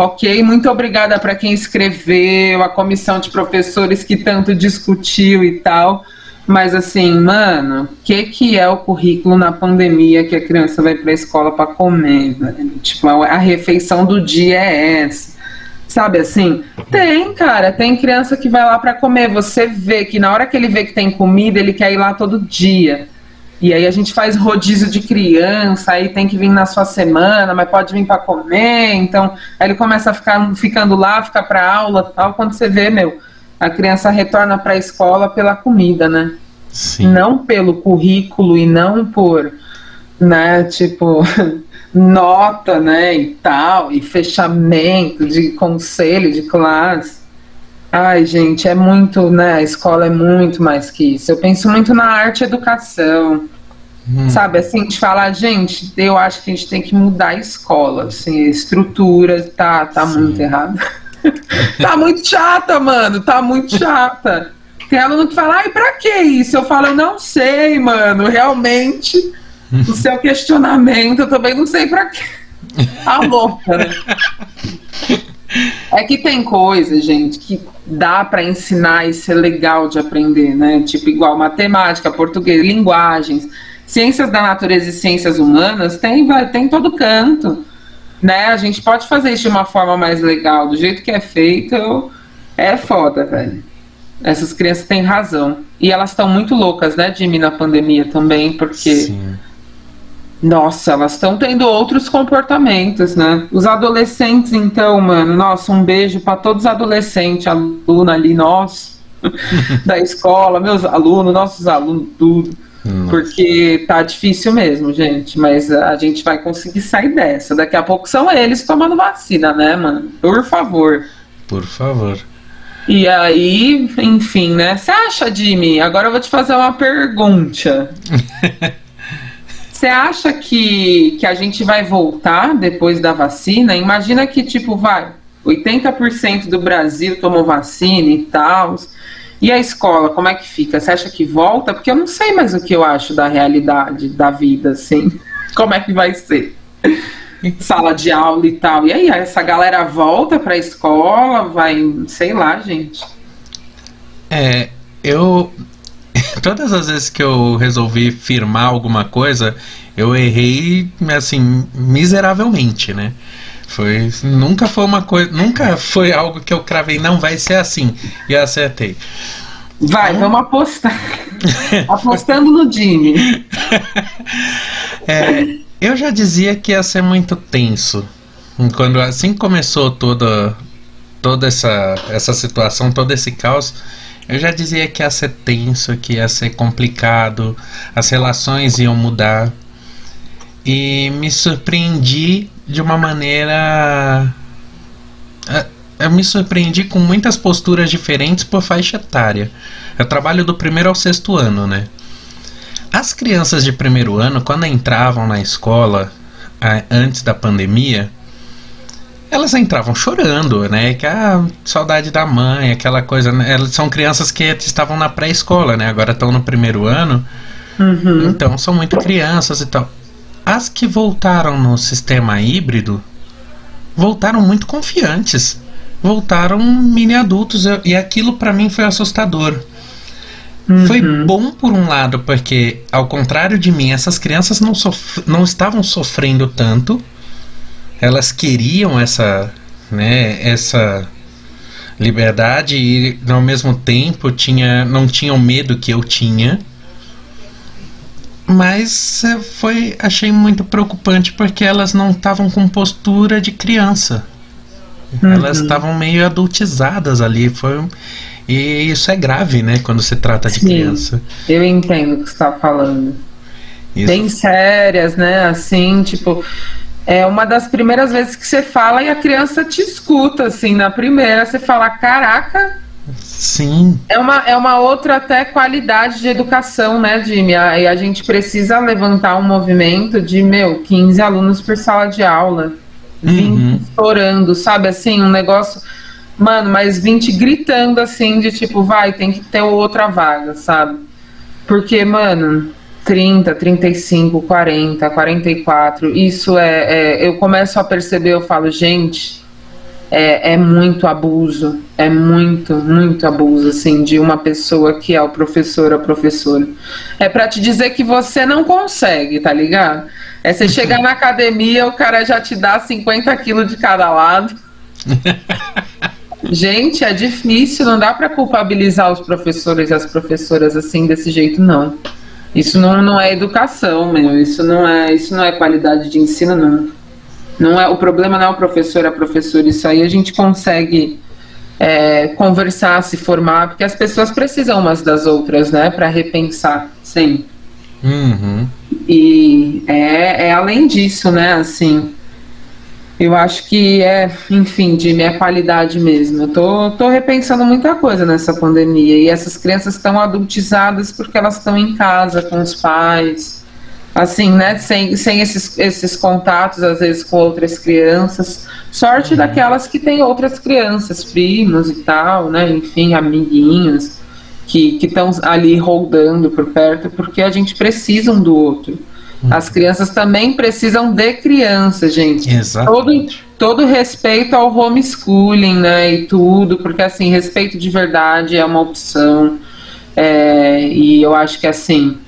Ok, muito obrigada para quem escreveu, a comissão de professores que tanto discutiu e tal. Mas assim, mano, o que, que é o currículo na pandemia que a criança vai para a escola para comer? Tipo, a, a refeição do dia é essa. Sabe assim? Tem, cara, tem criança que vai lá para comer. Você vê que na hora que ele vê que tem comida, ele quer ir lá todo dia. E aí a gente faz rodízio de criança, aí tem que vir na sua semana, mas pode vir para comer. Então, aí ele começa a ficar ficando lá, ficar para aula, tal. Quando você vê, meu, a criança retorna para a escola pela comida, né? Sim. Não pelo currículo e não por, né, tipo, [laughs] nota, né, e tal, e fechamento de conselho de classe. Ai, gente, é muito, né? A escola é muito mais que isso. Eu penso muito na arte e educação. Hum. Sabe, assim, de falar, gente, eu acho que a gente tem que mudar a escola, assim, a estrutura tá, tá muito errada. [laughs] tá muito chata, mano, tá muito chata. Tem aluno que fala, ai, pra que isso? Eu falo, eu não sei, mano, realmente, o seu questionamento, eu também não sei pra quê. [laughs] Tá louca, né? É que tem coisa, gente, que dá para ensinar e ser legal de aprender, né? Tipo, igual matemática, português, linguagens, ciências da natureza e ciências humanas, tem, vai, tem todo canto, né? A gente pode fazer isso de uma forma mais legal, do jeito que é feito, é foda, velho. Essas crianças têm razão. E elas estão muito loucas, né, Jimmy, na pandemia também, porque. Sim. Nossa, elas estão tendo outros comportamentos, né? Os adolescentes, então, mano, nossa, um beijo para todos os adolescentes, aluna ali, nós, [laughs] da escola, meus alunos, nossos alunos, tudo. Nossa. Porque tá difícil mesmo, gente. Mas a gente vai conseguir sair dessa. Daqui a pouco são eles tomando vacina, né, mano? Por favor. Por favor. E aí, enfim, né? Você acha, Jimmy? Agora eu vou te fazer uma pergunta. [laughs] Você acha que, que a gente vai voltar depois da vacina? Imagina que, tipo, vai, 80% do Brasil tomou vacina e tal. E a escola, como é que fica? Você acha que volta? Porque eu não sei mais o que eu acho da realidade da vida, assim. [laughs] Como é que vai ser? Sala de aula e tal. E aí, essa galera volta pra escola, vai, sei lá, gente. É, eu. Todas as vezes que eu resolvi firmar alguma coisa, eu errei, assim, miseravelmente, né? Foi, nunca foi uma coisa, nunca foi algo que eu cravei, não vai ser assim, e eu acertei. Vai, vamos apostar. [laughs] Apostando no Jimmy. É, eu já dizia que ia ser muito tenso. Quando assim que começou toda toda essa essa situação, todo esse caos, eu já dizia que ia ser tenso, que ia ser complicado, as relações iam mudar. E me surpreendi de uma maneira é, eu me surpreendi com muitas posturas diferentes por faixa etária. Eu trabalho do primeiro ao sexto ano, né? As crianças de primeiro ano, quando entravam na escola antes da pandemia, elas entravam chorando, né? Que a saudade da mãe, aquela coisa. Né? Elas são crianças que estavam na pré-escola, né? Agora estão no primeiro ano. Uhum. Então são muito crianças e tal. As que voltaram no sistema híbrido voltaram muito confiantes. Voltaram mini adultos e aquilo pra mim foi assustador. Foi bom por um lado, porque ao contrário de mim, essas crianças não, não estavam sofrendo tanto. Elas queriam essa, né, essa liberdade e ao mesmo tempo tinha, não tinham medo que eu tinha. Mas eh, foi, achei muito preocupante porque elas não estavam com postura de criança. Elas estavam meio adultizadas ali. Foi, e isso é grave, né? Quando se trata de Sim. criança. Eu entendo o que você está falando. Isso- Bem sérias, né? Assim, tipo. É uma das primeiras vezes que você fala e a criança te escuta, assim, na primeira, você fala, caraca, Sim, É uma, é uma outra até qualidade de educação, né, Jimmy? A- E a gente precisa levantar um movimento de, meu, 15 alunos por sala de aula. 20 Uhum. estourando, sabe? Assim, um negócio. Mano, mas 20 gritando assim, de tipo, vai, tem que ter outra vaga, sabe? Porque, mano, 30, 35, 40, 44, isso é. é eu começo a perceber, eu falo, gente, é, é muito abuso, é muito, muito abuso, assim, de uma pessoa que é o professor, a professora. É pra te dizer que você não consegue, tá ligado? É você chegar na academia, o cara já te dá 50 quilos de cada lado. [laughs] Gente, é difícil, não dá pra culpabilizar os professores e as professoras assim desse jeito, não. Isso não, não é educação, meu. Isso não é, isso não é qualidade de ensino, não. Não é o problema não é o professor, a professora. Isso aí a gente consegue é, conversar, se formar, porque as pessoas precisam umas das outras, né, para repensar sempre. Uhum. E é, é além disso, né, assim. Eu acho que é, enfim, de minha qualidade mesmo. Eu tô, tô repensando muita coisa nessa pandemia. E essas crianças estão adultizadas porque elas estão em casa com os pais. Assim, né? Sem, sem esses, esses contatos, às vezes, com outras crianças. Sorte daquelas que têm outras crianças, primos e tal, né? Enfim, amiguinhos que estão ali rodando por perto, porque a gente precisa um do outro. As crianças também precisam de criança, gente. Todo, Exatamente. todo respeito ao homeschooling, né, e tudo, porque assim, respeito de verdade é uma opção. É, e eu acho que assim,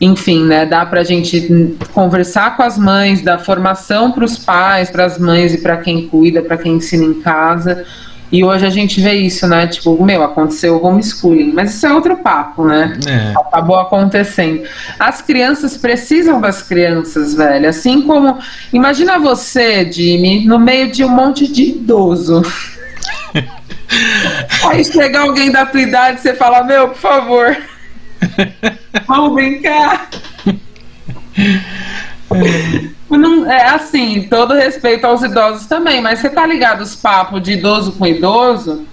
enfim, né, dá pra gente conversar com as mães, dar formação para os pais, para as mães e para quem cuida, para quem ensina em casa. E hoje a gente vê isso, né? Tipo, meu, aconteceu o homeschooling, mas isso é outro papo, né? É. Acabou acontecendo. As crianças precisam das crianças, velho. Assim como. Imagina você, Jimmy, no meio de um monte de idoso. [laughs] Aí chega alguém da tua idade e você fala, meu, por favor. [laughs] Vamos brincar. [laughs] Não, é assim, todo respeito aos idosos também, mas você tá ligado os papos de idoso com idoso?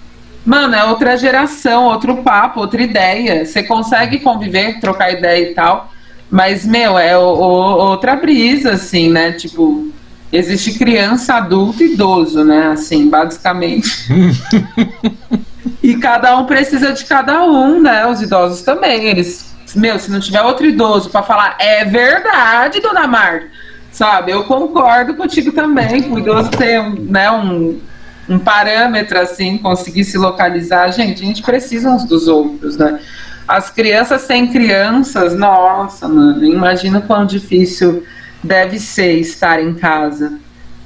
Mano, é outra geração, outro papo, outra ideia. Você consegue conviver, trocar ideia e tal, mas, meu, é o, o, outra brisa, assim, né? Tipo, existe criança, adulto e idoso, né? Assim, basicamente. [laughs] e cada um precisa de cada um, né? Os idosos também, eles meu, se não tiver outro idoso para falar, é verdade, dona Marta, sabe? Eu concordo contigo também, o idoso ter né, um, um parâmetro assim, conseguir se localizar. Gente, a gente precisa uns dos outros, né? As crianças sem crianças, nossa, mano, imagina quão difícil deve ser estar em casa,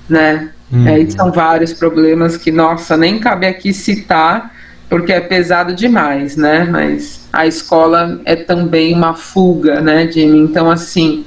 né? Hum. É, são vários problemas que, nossa, nem cabe aqui citar, porque é pesado demais, né? Mas a escola é também uma fuga, né, Jimmy? Então, assim,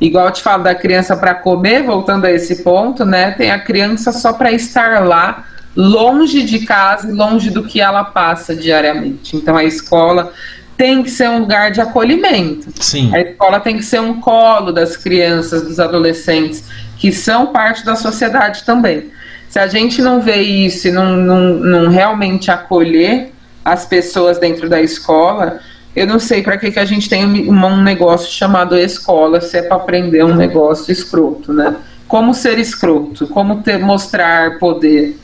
igual eu te falo da criança para comer, voltando a esse ponto, né? Tem a criança só para estar lá, longe de casa e longe do que ela passa diariamente. Então, a escola tem que ser um lugar de acolhimento. Sim. A escola tem que ser um colo das crianças, dos adolescentes, que são parte da sociedade também. Se a gente não vê isso e não, não, não realmente acolher as pessoas dentro da escola, eu não sei para que, que a gente tem um negócio chamado escola, se é para aprender um negócio escroto, né? Como ser escroto, como ter, mostrar poder.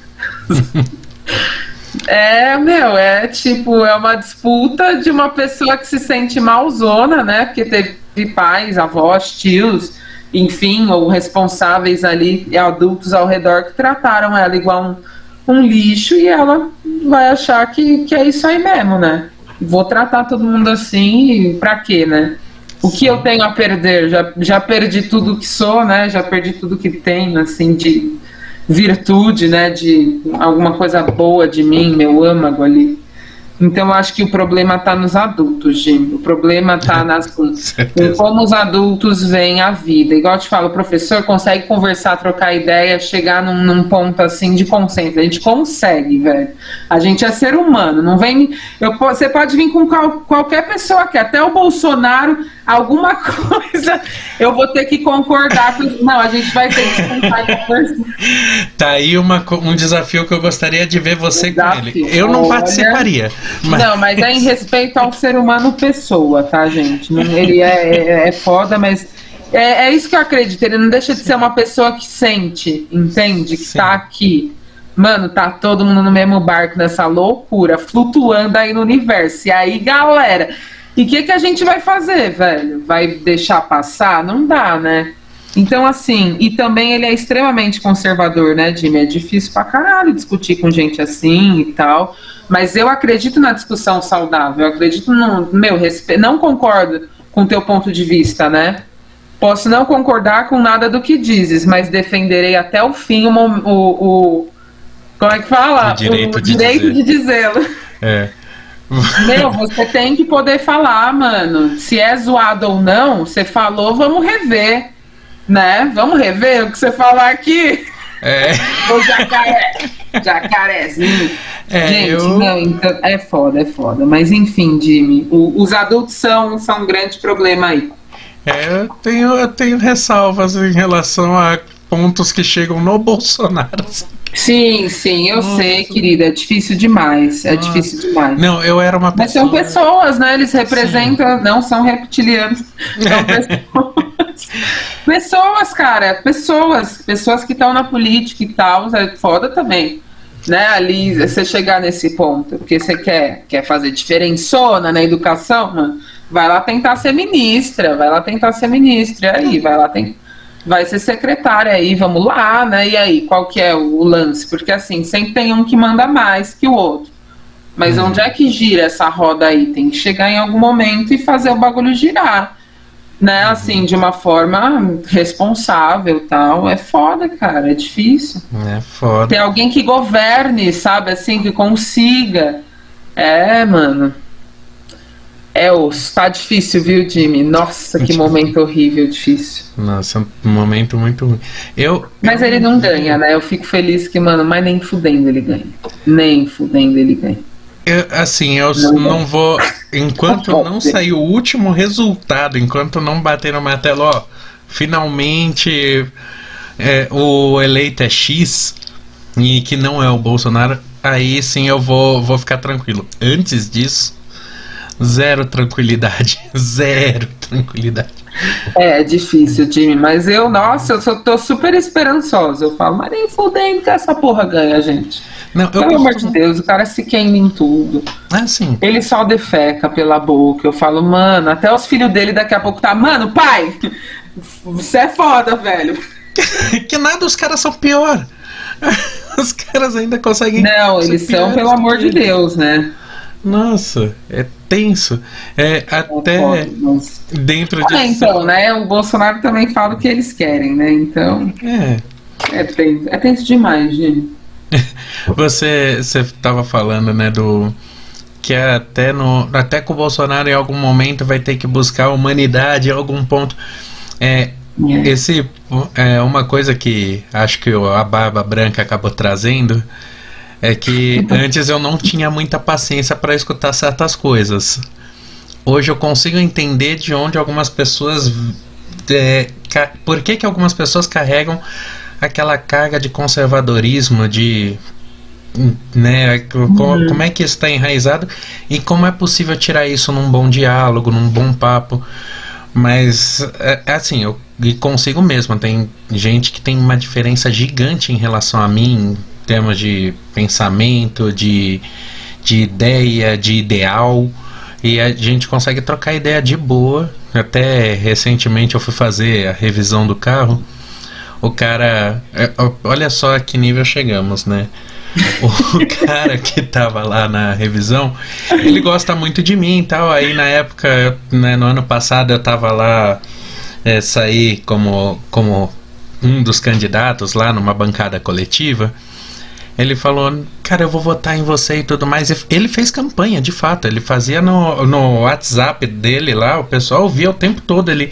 [laughs] é, meu, é tipo, é uma disputa de uma pessoa que se sente malzona, né? Porque teve pais, avós, tios, enfim, ou responsáveis ali, adultos ao redor que trataram ela igual um um lixo e ela vai achar que, que é isso aí mesmo, né? Vou tratar todo mundo assim, pra quê, né? O que eu tenho a perder? Já, já perdi tudo que sou, né? Já perdi tudo que tenho, assim, de virtude, né? De alguma coisa boa de mim, meu âmago ali. Então, eu acho que o problema está nos adultos, Jim. O problema está [laughs] nas em como os adultos veem a vida. Igual eu te falo, o professor consegue conversar, trocar ideia, chegar num, num ponto assim de consenso. A gente consegue, velho. A gente é ser humano. Não vem. Eu, você pode vir com qual, qualquer pessoa aqui, até o Bolsonaro, alguma [laughs] coisa, eu vou ter que concordar. Com... Não, a gente vai ter que sentar e conversar. Tá aí uma, um desafio que eu gostaria de ver você desafio. com ele. Eu não participaria. Mas... Não, mas é em respeito ao ser humano pessoa, tá, gente? Ele é, é, é foda, mas é, é, isso que eu acredito. Ele não deixa de ser uma pessoa que sente, entende? Que Sim. tá aqui. Mano, tá todo mundo no mesmo barco nessa loucura, flutuando aí no universo. E aí, galera, e o que, que a gente vai fazer, velho? Vai deixar passar? Não dá, né? Então, assim, e também ele é extremamente conservador, né, Jimmy? É difícil pra caralho discutir com gente assim e tal. Mas eu acredito na discussão saudável, eu acredito no meu respeito. Não concordo com o teu ponto de vista, né? Posso não concordar com nada do que dizes, mas defenderei até o fim o. o, o como é que fala? O direito, o de, direito dizer. de dizê-lo. É. Meu, você tem que poder falar, mano. Se é zoado ou não, você falou, vamos rever né? Vamos rever o que você falar aqui. É. [laughs] O jacaré. Jacarezinho. É, Gente, eu... não, então, é foda, é foda. Mas enfim, Jimmy, o, os adultos são, são um grande problema aí. É, eu tenho, eu tenho ressalvas em relação a pontos que chegam no Bolsonaro. Sim, sim, eu Nossa. sei, querida. É difícil demais. É Nossa. difícil demais. Não, eu era uma pessoa. Mas são pessoas, né? Eles representam, sim. não são reptilianos. São [laughs] pessoas. Pessoas, cara, pessoas, pessoas que estão na política e tal, é foda também. Né, ali você chegar nesse ponto, porque você quer, quer fazer diferençona na educação, mano, vai lá tentar ser ministra, vai lá tentar ser ministra, aí vai lá tem, vai ser secretária aí, vamos lá, né? E aí, qual que é o lance? Porque assim, sempre tem um que manda mais que o outro. Mas uhum. onde é que gira essa roda aí? Tem que chegar em algum momento e fazer o bagulho girar. Né, assim, de uma forma responsável tal. É foda, cara, é difícil. É foda. Ter alguém que governe, sabe, assim, que consiga. É, mano. É osso. Tá difícil, viu, Jimmy? Nossa, que momento horrível, difícil. Nossa, um momento muito ruim. Eu. Mas ele não ganha, né? Eu fico feliz que, mano, mas nem fudendo ele ganha. Nem fudendo ele ganha. Eu, assim, eu Não não, vou. Enquanto não sair o último resultado, enquanto não bater no martelo, ó, finalmente é, o eleito é X e que não é o Bolsonaro, aí sim eu vou, vou ficar tranquilo. Antes disso, zero tranquilidade. [laughs] Zero tranquilidade. É, é difícil, Jimmy, mas eu, nossa, eu só tô super esperançosa. Eu falo, mas nem fudendo que essa porra ganha, gente. Não, Pelo amor de Deus, o cara se queima em tudo. Assim, Ele só defeca pela boca. Eu falo, mano, até os filhos dele daqui a pouco tá, mano, pai, você é foda, velho. [laughs] que nada, os caras são pior. [laughs] Os caras ainda conseguem. Não, eles são, pelo amor de. Deus, né? Nossa, é tenso. É até dentro Ah, disso. então, né? O Bolsonaro também fala o que eles querem, né? Então, É. é tenso, é tenso demais, Jimmy. [laughs] Você estava falando, né, do que até no até com o Bolsonaro em algum momento vai ter que buscar a humanidade em algum ponto. É, É. esse é uma coisa que acho que a barba branca acabou trazendo é que [laughs] antes eu não tinha muita paciência para escutar certas coisas. Hoje eu consigo entender de onde algumas pessoas é, por que, que algumas pessoas carregam aquela carga de conservadorismo, de né, co- co- como é que isso está enraizado e como é possível tirar isso num bom diálogo, num bom papo. Mas é, é assim, eu consigo mesmo. Tem gente que tem uma diferença gigante em relação a mim, em termos de pensamento, de, de ideia, de ideal. E a gente consegue trocar ideia de boa. Até recentemente eu fui fazer a revisão do carro. O cara. é, Olha só a que nível chegamos, né? O [laughs] cara que tava lá na revisão, ele gosta muito de mim e tal. Aí na época, né, no ano passado, eu tava lá, é, saí como, como um dos candidatos lá numa bancada coletiva. Ele falou, cara, eu vou votar em você e tudo mais. Ele fez campanha, de fato. Ele fazia no, no WhatsApp dele lá, o pessoal via o tempo todo ele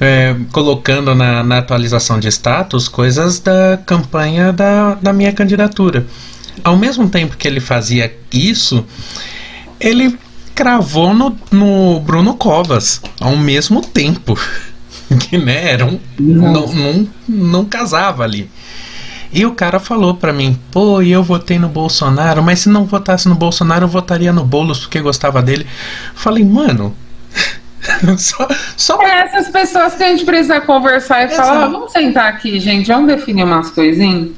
é, colocando na, na atualização de status coisas da campanha da, da minha candidatura. Ao mesmo tempo que ele fazia isso, ele cravou no, no Bruno Covas ao mesmo tempo. [laughs] Que né, era um, não, não, não casava ali. E o cara falou pra mim, pô, e eu votei no Bolsonaro, mas se não votasse no Bolsonaro, eu votaria no Boulos porque gostava dele. Falei, mano, [laughs] só, só É essas pessoas que a gente precisa conversar e falar, Exato. "Ó, vamos sentar aqui, gente, vamos definir umas coisinhas.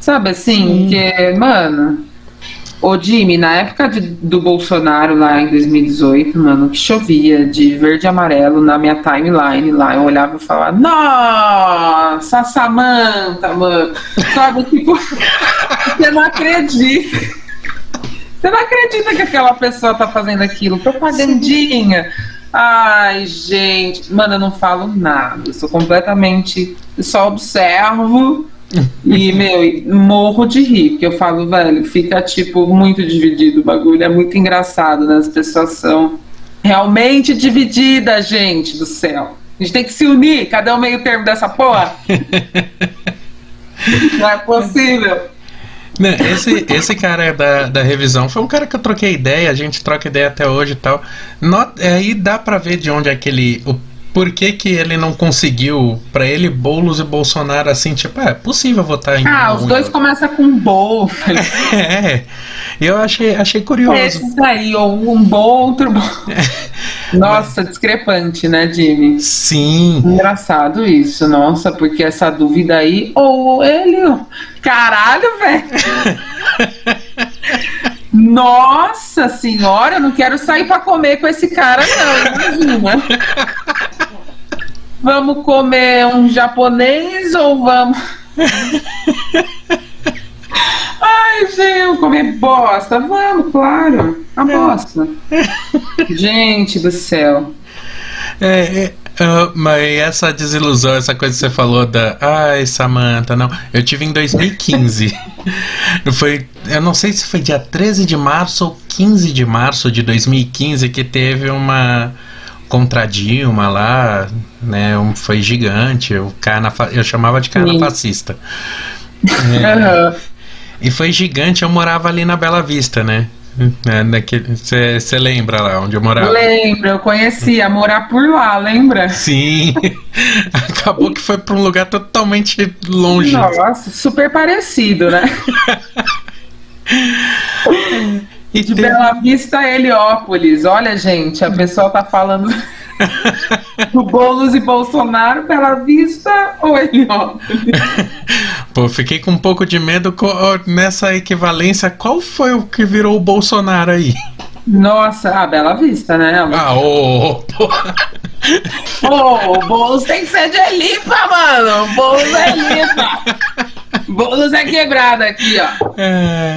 Sabe assim, Sim. que, mano. Ô Jimmy, na época de- do Bolsonaro lá em 2018, mano, que chovia de verde e amarelo na minha timeline lá, eu olhava e falava, nossa, Samanta, mano. Sabe, tipo, [laughs] você não acredita. Você não acredita que aquela pessoa tá fazendo aquilo? Propagandinha. Ai, gente. Mano, eu não falo nada. Eu sou completamente. Eu só observo e, meu, morro de rir. Porque eu falo, velho, fica, tipo, muito dividido o bagulho. É muito engraçado, né? As pessoas são realmente divididas, gente do céu. A gente tem que se unir. Cadê o meio termo dessa porra? [laughs] não é possível. Não, esse, esse cara da, da revisão foi um cara que eu troquei ideia, a gente troca ideia até hoje e tal. Not, aí dá pra ver de onde é que ele. O, por que, que ele não conseguiu, pra ele, Boulos e Bolsonaro, assim, tipo, é possível votar em Ah, um os dois começam com bol. [laughs] É, eu achei, achei curioso. Esses daí, ou um bom, outro bom. [laughs] Nossa, discrepante, né, Jimmy? Sim, Engraçado isso, nossa, porque essa dúvida aí, ou ele, ou- caralho, velho. [laughs] Nossa senhora, eu não quero sair pra comer com esse cara, não, imagina. Vamos comer um japonês ou vamos. [laughs] Ai, gente, comer bosta. Vamos, claro. A bosta. [laughs] Gente do céu. É, é, Uh, mas essa desilusão, essa coisa que você falou da. Ai, Samantha, não. Eu tive em 2015. [laughs] foi, eu não sei se foi dia 13 de março ou 15 de março de 2015 que teve uma contra Dilma lá, né? Um, foi gigante. O carna, eu chamava de carna Sim. fascista. [laughs] É. E foi gigante, eu morava ali na Bela Vista, né? Você é, lembra lá onde eu morava? Lembro, eu conhecia, morar por lá, lembra? Sim. [laughs] Acabou que foi para um lugar totalmente longe. Nossa, super parecido, né? [laughs] E de teve... Bela Vista a Heliópolis. Olha, gente, a pessoa tá falando [laughs] do Boulos e Bolsonaro, Bela Vista ou Heliópolis? [laughs] Pô, fiquei com um pouco de medo nessa equivalência. Qual foi o que virou o Bolsonaro aí? Nossa, a Bela Vista, né? Ah, ô, porra. Ô, o Boulos tem que ser de Elipa, mano. O Boulos é Elipa. Boulos é quebrado aqui, ó. É.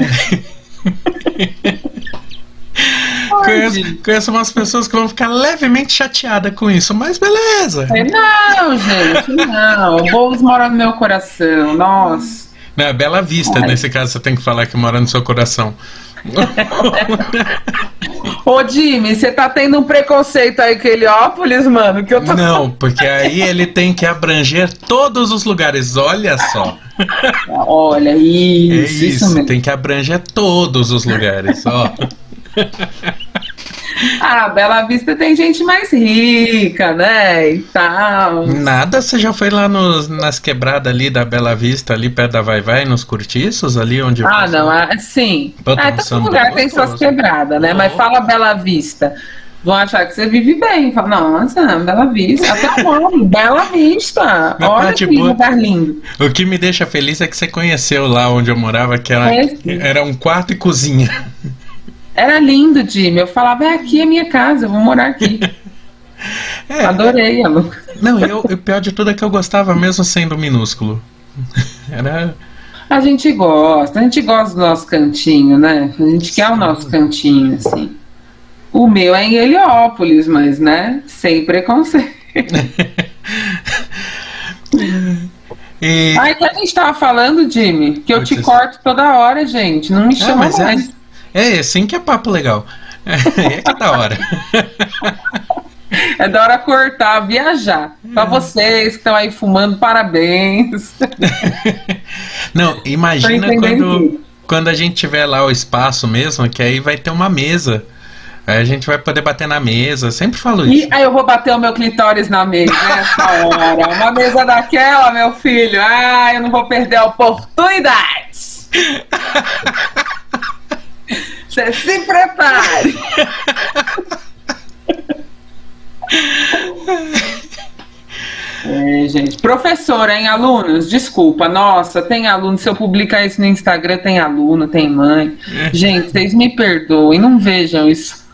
[laughs] Conheço, conheço umas pessoas que vão ficar levemente chateadas com isso, mas beleza. É, não, gente, não. O Boulos mora no meu coração, nossa. Não, é Bela Vista, Ai. nesse caso você tem que falar que mora no seu coração. Ô Jimmy, você tá tendo um preconceito aí com Heliópolis, mano? Que eu tô... Não, porque aí ele tem que abranger todos os lugares, olha só. Olha, isso. É isso, isso tem que abranger todos os lugares, ó. [laughs] Ah, Bela Vista tem gente mais rica, né? E tal. Nada, você já foi lá nos, nas quebradas ali da Bela Vista, ali perto da Vai Vai, nos cortiços, ali onde. Ah, não, é, sim. Ah, todo lugar tem suas quebradas, né? Mas fala Bela Vista. Vão achar que você vive bem. Fala, nossa, Bela Vista. Até o nome, Bela Vista. Mas Olha que boa. lugar lindo. O que me deixa feliz é que você conheceu lá onde eu morava, que era, é era um quarto e cozinha. Era lindo, Jimmy. Eu falava, é aqui é minha casa, eu vou morar aqui. [laughs] É, Adorei, Alu. Não, eu, o pior de tudo é que eu gostava mesmo sendo minúsculo. [laughs] Era. A gente gosta, a gente gosta do nosso cantinho, né? A gente Sim. quer o nosso cantinho, assim. O meu é em Heliópolis, mas, né? Sem preconceito. [laughs] e... Ai, que a gente tava falando, Jimmy, que eu te corto toda hora, gente. Não me é, chama é, mais. É... É, assim que é papo legal. É, [laughs] é que é da hora. É da hora cortar, viajar. Para é. vocês que estão aí fumando, parabéns. [laughs] Não, imagina quando, quando a gente tiver lá o espaço mesmo, que aí vai ter uma mesa. Aí a gente vai poder bater na mesa. Sempre falo isso. E aí eu vou bater o meu clitóris na mesa nessa hora. Uma mesa daquela, meu filho. Ah, eu não vou perder a oportunidade. [laughs] Você se prepare! [laughs] É, gente. Professora, hein, alunos? Desculpa, nossa, tem aluno. Se eu publicar isso no Instagram, tem aluno, tem mãe. [laughs] Gente, vocês me perdoem, não vejam isso.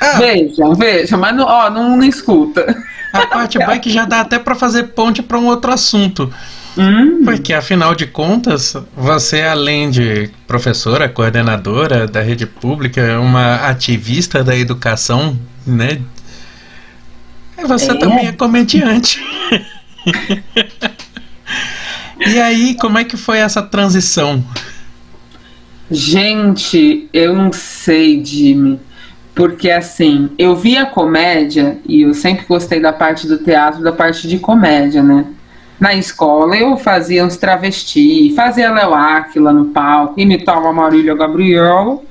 Ah. Vejam, vejam, mas não, ó, não, não escuta. A parte é que já dá até para fazer ponte para um outro assunto. Hum. Porque, afinal de contas, você, além de professora, coordenadora da rede pública, é uma ativista da educação, né? Você é. também é comediante. [laughs] e aí, como é que foi essa transição? Gente, eu não sei, Jimmy. Porque assim, eu via comédia e eu sempre gostei da parte do teatro, da parte de comédia, né? Na escola eu fazia uns travesti, fazia Léo Áquila no palco, imitava a Marília Gabriel.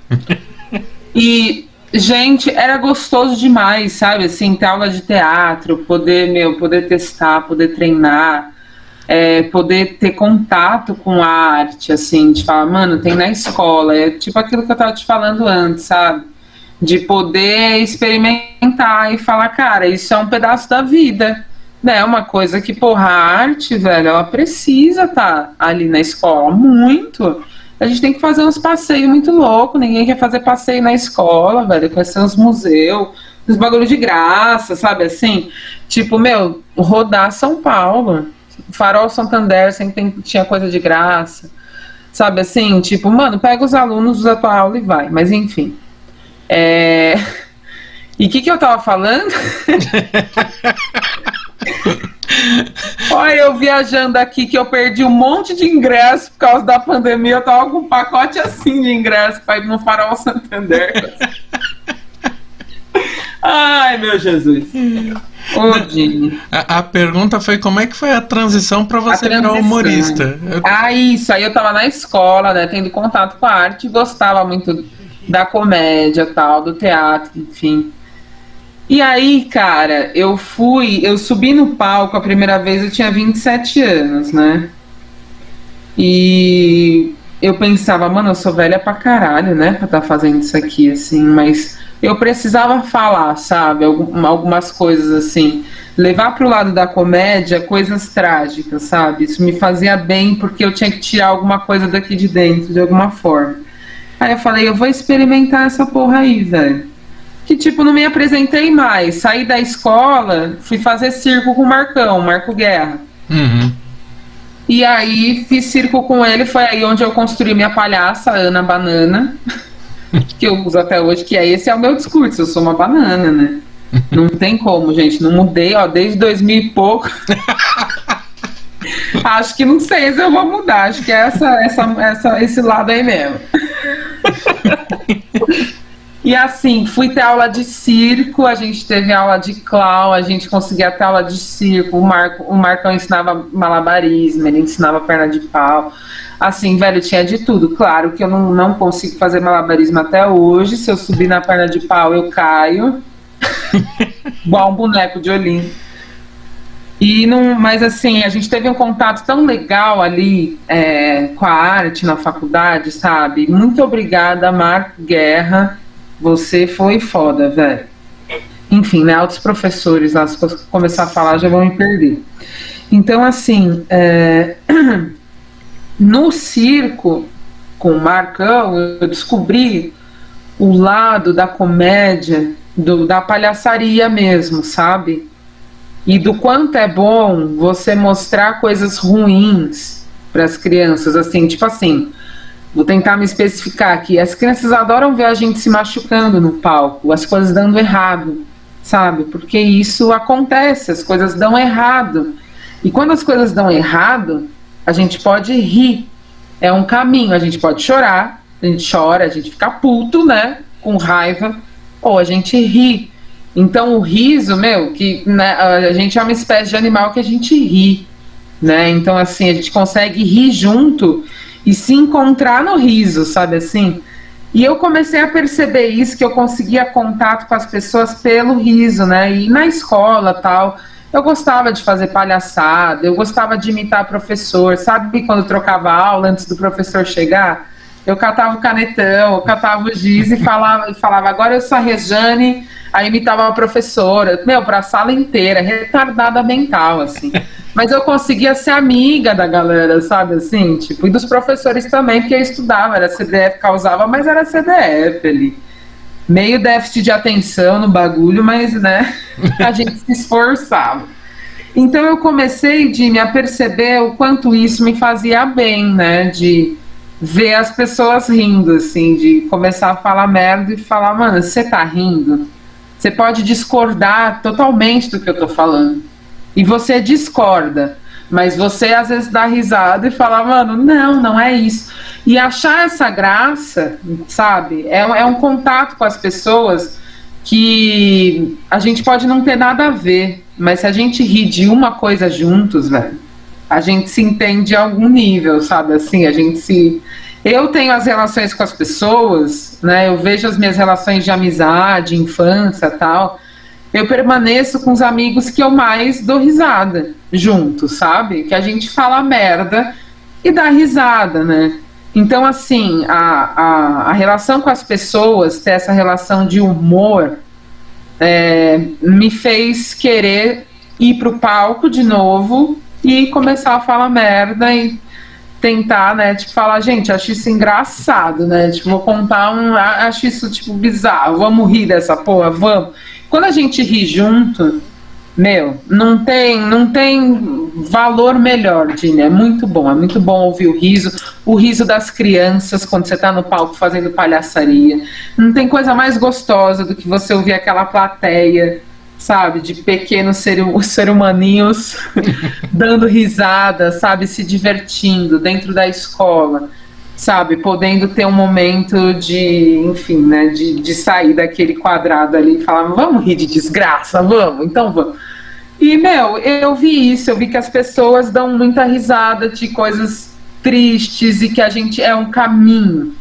[laughs] e, gente, era gostoso demais, sabe? Assim, ter aula de teatro, poder, meu, poder testar, poder treinar. É, poder ter contato com a arte, assim, de falar, mano, tem na escola, é tipo aquilo que eu tava te falando antes, sabe? De poder experimentar e falar, cara, isso é um pedaço da vida né, uma coisa que, porra, a arte, velho, ela precisa estar tá ali na escola, muito. A gente tem que fazer uns passeios muito loucos, ninguém quer fazer passeio na escola, velho, conhecer uns museus, uns bagulho de graça, sabe assim? Tipo, meu, rodar São Paulo, Farol Santander sempre tinha coisa de graça, sabe assim? Tipo, mano, pega os alunos da tua aula e vai, mas enfim. É... [laughs] E o que, que eu tava falando? [laughs] Olha, eu viajando aqui que eu perdi um monte de ingresso por causa da pandemia. Eu tava com um pacote assim de ingresso para ir no Farol Santander. [laughs] Ai, meu Jesus. Ô, Dini. A, a pergunta foi como é que foi a transição para você virar humorista? Eu- Ah, isso. Aí eu tava na escola, né? Tendo contato com a arte, gostava muito da comédia, tal, do teatro, enfim. E aí, cara, eu fui, eu subi no palco a primeira vez, eu tinha 27 anos, né? E eu pensava, mano, eu sou velha pra caralho, né? Pra estar fazendo isso aqui, assim, mas eu precisava falar, sabe? Algum- Algumas coisas assim. Levar pro lado da comédia coisas trágicas, sabe? Isso me fazia bem porque eu tinha que tirar alguma coisa daqui de dentro, de alguma forma. Aí eu falei, eu vou experimentar essa porra aí, velho. Que tipo, não me apresentei mais. Saí da escola, fui fazer circo com o Marcão, Marco Guerra. Uhum. E aí fiz circo com ele, foi aí onde eu construí minha palhaça, Ana Banana, [laughs] que eu uso até hoje, que é esse é o meu discurso, eu sou uma banana, né? [laughs] Não tem como, gente, não mudei, ó, desde 2000 e pouco. [laughs] acho que não sei se eu vou mudar, acho que é essa, essa, essa, esse lado aí mesmo. E assim, fui ter aula de circo, a gente teve aula de clown, a gente conseguia ter aula de circo, o, Marco, o Marcão ensinava malabarismo, ele ensinava perna de pau. Assim, velho, tinha de tudo. Claro que eu não, não consigo fazer malabarismo até hoje. Se eu subir na perna de pau, eu caio. [laughs] Igual um boneco de olhinho. E não, mas assim, a gente teve um contato tão legal ali é, com a arte na faculdade, sabe? Muito obrigada, Marco Guerra. Você foi foda, velho. Enfim, né? Outros professores lá, se começar a falar, já vão me perder. Então, assim, é, [clears throat] no circo com o Marcão, eu descobri o lado da comédia, do, da palhaçaria mesmo, sabe? E do quanto é bom você mostrar coisas ruins para as crianças, assim, tipo assim, vou tentar me especificar aqui. As crianças adoram ver a gente se machucando no palco, as coisas dando errado, sabe? Porque isso acontece, as coisas dão errado. E quando as coisas dão errado, a gente pode rir. É um caminho, a gente pode chorar, a gente chora, a gente fica puto, né? Com raiva, ou a gente ri. Então o riso, meu, que né, a gente é uma espécie de animal que a gente ri, né? Então assim, a gente consegue rir junto e se encontrar no riso, sabe assim? E eu comecei a perceber isso, que eu conseguia contato com as pessoas pelo riso, né? E na escola tal, eu gostava de fazer palhaçada, eu gostava de imitar professor, sabe quando trocava aula antes do professor chegar? Eu catava o canetão, eu catava o giz e falava, falava agora eu sou a Rejane, aí imitava a professora, meu, pra sala inteira, retardada mental, assim. Mas eu conseguia ser amiga da galera, sabe assim? Tipo, e dos professores também, porque eu estudava, era CDF, causava, mas era CDF ali. Meio déficit de atenção no bagulho, mas, né, a gente se esforçava. Então eu comecei, Jimmy, a perceber o quanto isso me fazia bem, né? De ver as pessoas rindo, assim, de começar a falar merda e falar, mano, você tá rindo? Você pode discordar totalmente do que eu tô falando. E você discorda. Mas você às vezes dá risada e fala, mano, não, não é isso. E achar essa graça, sabe? É, é um contato com as pessoas que a gente pode não ter nada a ver, mas se a gente rir de uma coisa juntos, velho, a gente se entende a algum nível, sabe? Assim, a gente se. Eu tenho as relações com as pessoas, né? Eu vejo as minhas relações de amizade, infância tal. Eu permaneço com os amigos que eu mais dou risada junto, sabe? Que a gente fala merda e dá risada, né? Então, assim, a, a, a relação com as pessoas, ter essa relação de humor, é, me fez querer ir pro palco de novo e começar a falar merda e tentar, né, tipo, falar, gente, acho isso engraçado, né, tipo, vou contar um, acho isso, tipo, bizarro, vamos rir dessa porra, vamos. Quando a gente ri junto, meu, não tem, não tem valor melhor, Dini, é muito bom, é muito bom ouvir o riso, o riso das crianças quando você tá no palco fazendo palhaçaria, não tem coisa mais gostosa do que você ouvir aquela plateia sabe? De pequenos ser, [laughs] ser humaninhos [laughs] dando risada, sabe? Se divertindo dentro da escola, sabe? Podendo ter um momento de, enfim, né? De, de sair daquele quadrado ali e falar, vamos rir de desgraça, vamos, então vamos. E, meu, eu vi isso, eu vi que as pessoas dão muita risada de coisas tristes e que a gente é um caminho.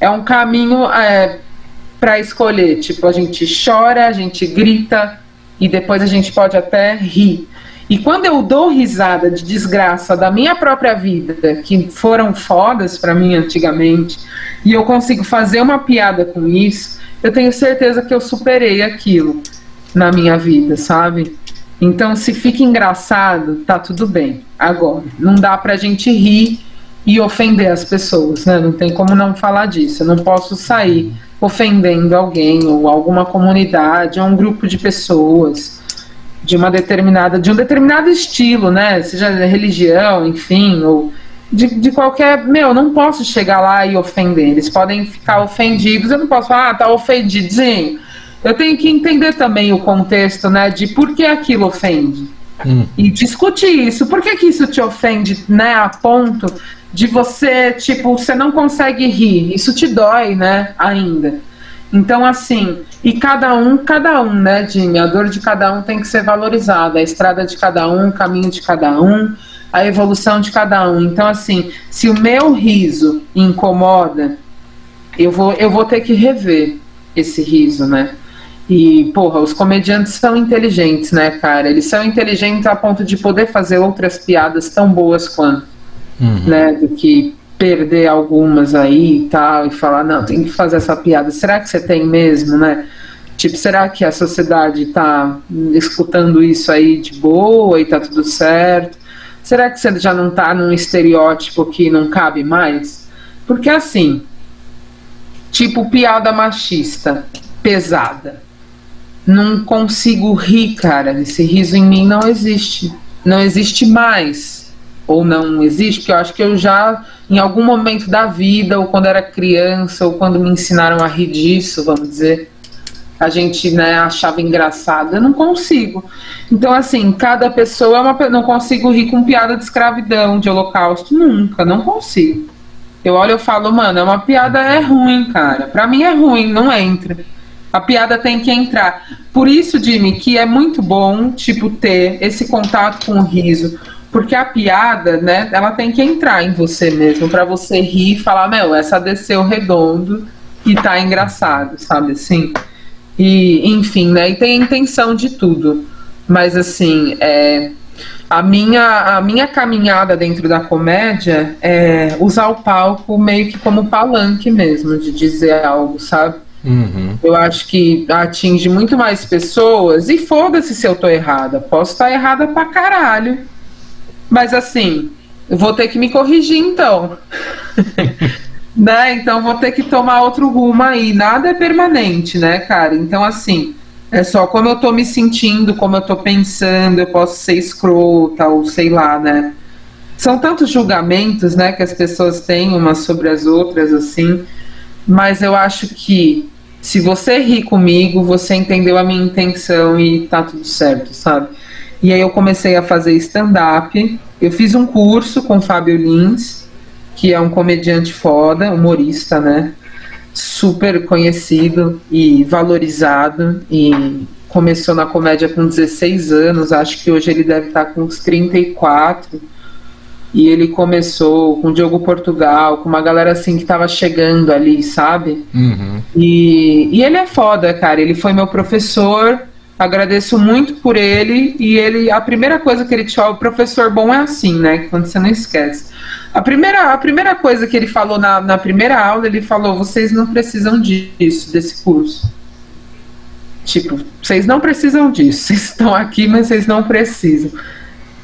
É um caminho é, para escolher. Tipo, a gente chora, a gente grita e depois a gente pode até rir. E quando eu dou risada de desgraça da minha própria vida, que foram fodas para mim antigamente, e eu consigo fazer uma piada com isso, eu tenho certeza que eu superei aquilo na minha vida, sabe? Então, se fica engraçado, tá tudo bem. Agora, não dá pra gente rir e ofender as pessoas, né? Não tem como não falar disso. Eu não posso sair ofendendo alguém ou alguma comunidade ou um grupo de pessoas de uma determinada de um determinado estilo, né? Seja religião, enfim, ou de, de qualquer. Meu, não posso chegar lá e ofender. Eles podem ficar ofendidos. Eu não posso falar, ah, tá ofendidinho. Eu tenho que entender também o contexto, né? De por que aquilo ofende. Hum. E discutir isso. Por que, que isso te ofende, né? A ponto de você, tipo, você não consegue rir. Isso te dói, né? Ainda. Então, assim, e cada um, cada um, né, Jimmy? A dor de cada um tem que ser valorizada. A estrada de cada um, o caminho de cada um, a evolução de cada um. Então, assim, se o meu riso incomoda, eu vou, eu vou ter que rever esse riso, né? E, porra, os comediantes são inteligentes, né, cara? Eles são inteligentes a ponto de poder fazer outras piadas tão boas quanto, uhum. né? Do que perder algumas aí e tal, e falar, não, tem que fazer essa piada. Será que você tem mesmo, né? Tipo, será que a sociedade tá escutando isso aí de boa e tá tudo certo? Será que você já não tá num estereótipo que não cabe mais? Porque assim, tipo, piada machista, pesada não consigo rir, cara. Esse riso em mim não existe. Não existe mais. Ou não existe, porque eu acho que eu já, em algum momento da vida, ou quando era criança, ou quando me ensinaram a rir disso, vamos dizer, a gente né, achava engraçado. Eu não consigo. Então, assim, cada pessoa é uma. Não consigo rir com piada de escravidão, de holocausto. Nunca, não consigo. Eu olho e falo, mano, é uma piada é ruim, cara. Pra mim é ruim, não entra. A piada tem que entrar. Por isso, Jimmy, que é muito bom, tipo, ter esse contato com o riso. Porque a piada, né, ela tem que entrar em você mesmo, para você rir e falar, meu, essa desceu redondo e tá engraçado, sabe assim? E, enfim, né, e tem a intenção de tudo. Mas, assim, é, a minha, a minha caminhada dentro da comédia é usar o palco meio que como palanque mesmo, de dizer algo, sabe? Uhum. Eu acho que atinge muito mais pessoas. E foda-se se eu tô errada. Posso estar errada pra caralho. Mas assim, eu vou ter que me corrigir então. [laughs] né? Então vou ter que tomar outro rumo aí. Nada é permanente, né, cara? Então, assim, é só como eu tô me sentindo, como eu tô pensando, eu posso ser escrota, ou sei lá, né? São tantos julgamentos, né, que as pessoas têm umas sobre as outras, assim mas eu acho que se você ri comigo, você entendeu a minha intenção e tá tudo certo, sabe? E aí eu comecei a fazer stand-up. Eu fiz um curso com o Fábio Lins, que é um comediante foda, humorista, né? Super conhecido e valorizado. E começou na comédia com 16 anos, acho que hoje ele deve estar com uns 34 e ele começou com o Diogo Portugal, com uma galera assim que tava chegando ali, sabe? Uhum. E, e ele é foda, cara. Ele foi meu professor. Agradeço muito por ele. E ele, a primeira coisa que ele fala, o professor bom é assim, né? Quando você não esquece. A primeira, a primeira coisa que ele falou na, na primeira aula, ele falou: vocês não precisam disso, desse curso. Tipo, vocês não precisam disso. [laughs] Vocês estão aqui, mas vocês não precisam.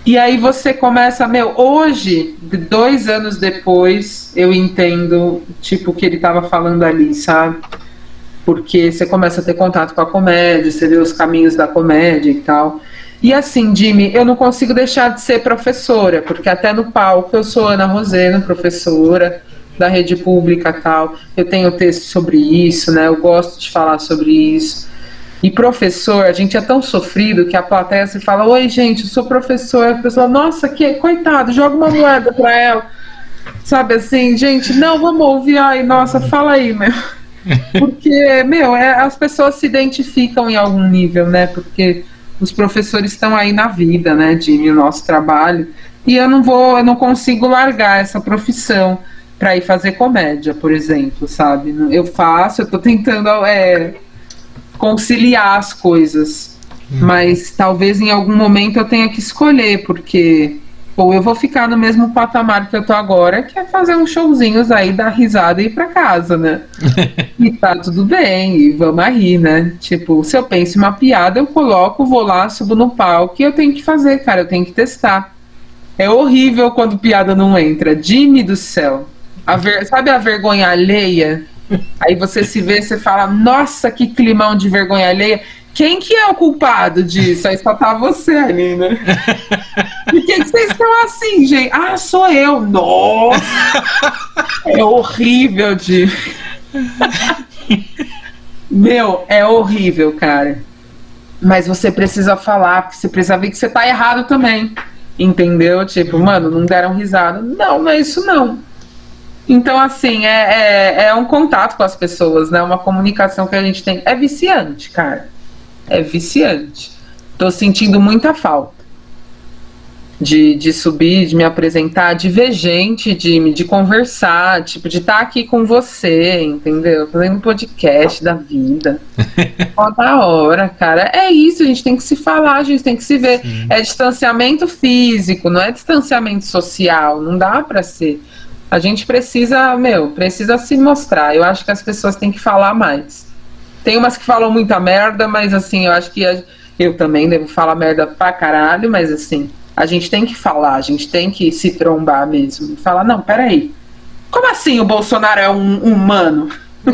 E aí você começa, meu, hoje, dois anos depois, eu entendo, tipo, o que ele estava falando ali, sabe? Porque você começa a ter contato com a comédia, você vê os caminhos da comédia e tal. E assim, Jimmy, eu não consigo deixar de ser professora, porque até no palco eu sou Ana Rosena, professora da rede pública tal. Eu tenho texto sobre isso, né? Eu gosto de falar sobre isso. E professor, a gente é tão sofrido que a plateia se fala: Oi, gente, eu sou professor. A pessoa, nossa, que coitado, joga uma moeda pra ela. Sabe assim, gente, não, vamos ouvir. Ai, nossa, fala aí, meu. Porque, meu, é, as pessoas se identificam em algum nível, né? Porque os professores estão aí na vida, né, Jimmy, o nosso trabalho. E eu não vou, eu não consigo largar essa profissão para ir fazer comédia, por exemplo, sabe? Eu faço, eu tô tentando é, conciliar as coisas. Hum. Mas talvez em algum momento eu tenha que escolher, porque ou eu vou ficar no mesmo patamar que eu tô agora, que é fazer uns showzinhos aí, dar risada e ir pra casa, né? [laughs] e tá tudo bem, e vamos rir, né? Tipo, se eu penso uma piada, eu coloco, vou lá, subo no palco e eu tenho que fazer, cara, eu tenho que testar. É horrível quando piada não entra. Jimmy do céu. A ver... Sabe a vergonha alheia? Aí você se vê, você fala, nossa, que climão de vergonha alheia. Quem que é o culpado disso? Aí só tá você ali, né? [laughs] Por que, que vocês estão assim, gente? Ah, sou eu. Nossa! É horrível de. Meu, é horrível, cara. Mas você precisa falar, porque você precisa ver que você tá errado também. Entendeu? Tipo, mano, não deram risada. Não, não é isso não. Então, assim, é, é, é um contato com as pessoas, né? Uma comunicação que a gente tem. É viciante, cara é viciante. Tô sentindo muita falta de, de subir, de me apresentar, de ver gente, de, de conversar, tipo, de estar tá aqui com você, entendeu? Fazendo podcast da vida. [laughs] Toda hora, cara. É isso, a gente tem que se falar, a gente tem que se ver. Sim. É distanciamento físico, não é distanciamento social, não dá para ser. A gente precisa, meu, precisa se mostrar. Eu acho que as pessoas têm que falar mais. Tem umas que falam muita merda, mas assim, eu acho que a, eu também devo falar merda pra caralho, mas assim, a gente tem que falar, a gente tem que se trombar mesmo. Falar, não, peraí. Como assim o Bolsonaro é um humano? [laughs]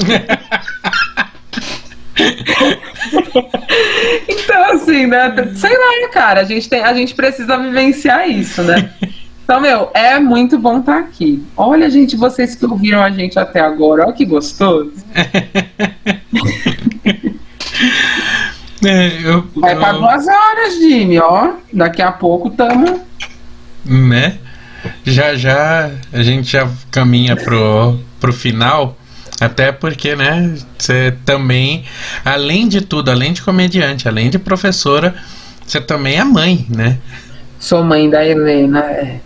então, assim, né? Sei lá, cara, a gente, tem, a gente precisa vivenciar isso, né? Então, meu, é muito bom estar tá aqui. Olha, gente, vocês que ouviram a gente até agora, olha que gostoso. [laughs] é, eu, Vai para duas horas, Jimmy, ó. Daqui a pouco tamo. Né? Já já a gente já caminha pro, pro final. Até porque, né, você também, além de tudo, além de comediante, além de professora, você também é mãe, né? Sou mãe da Helena, é.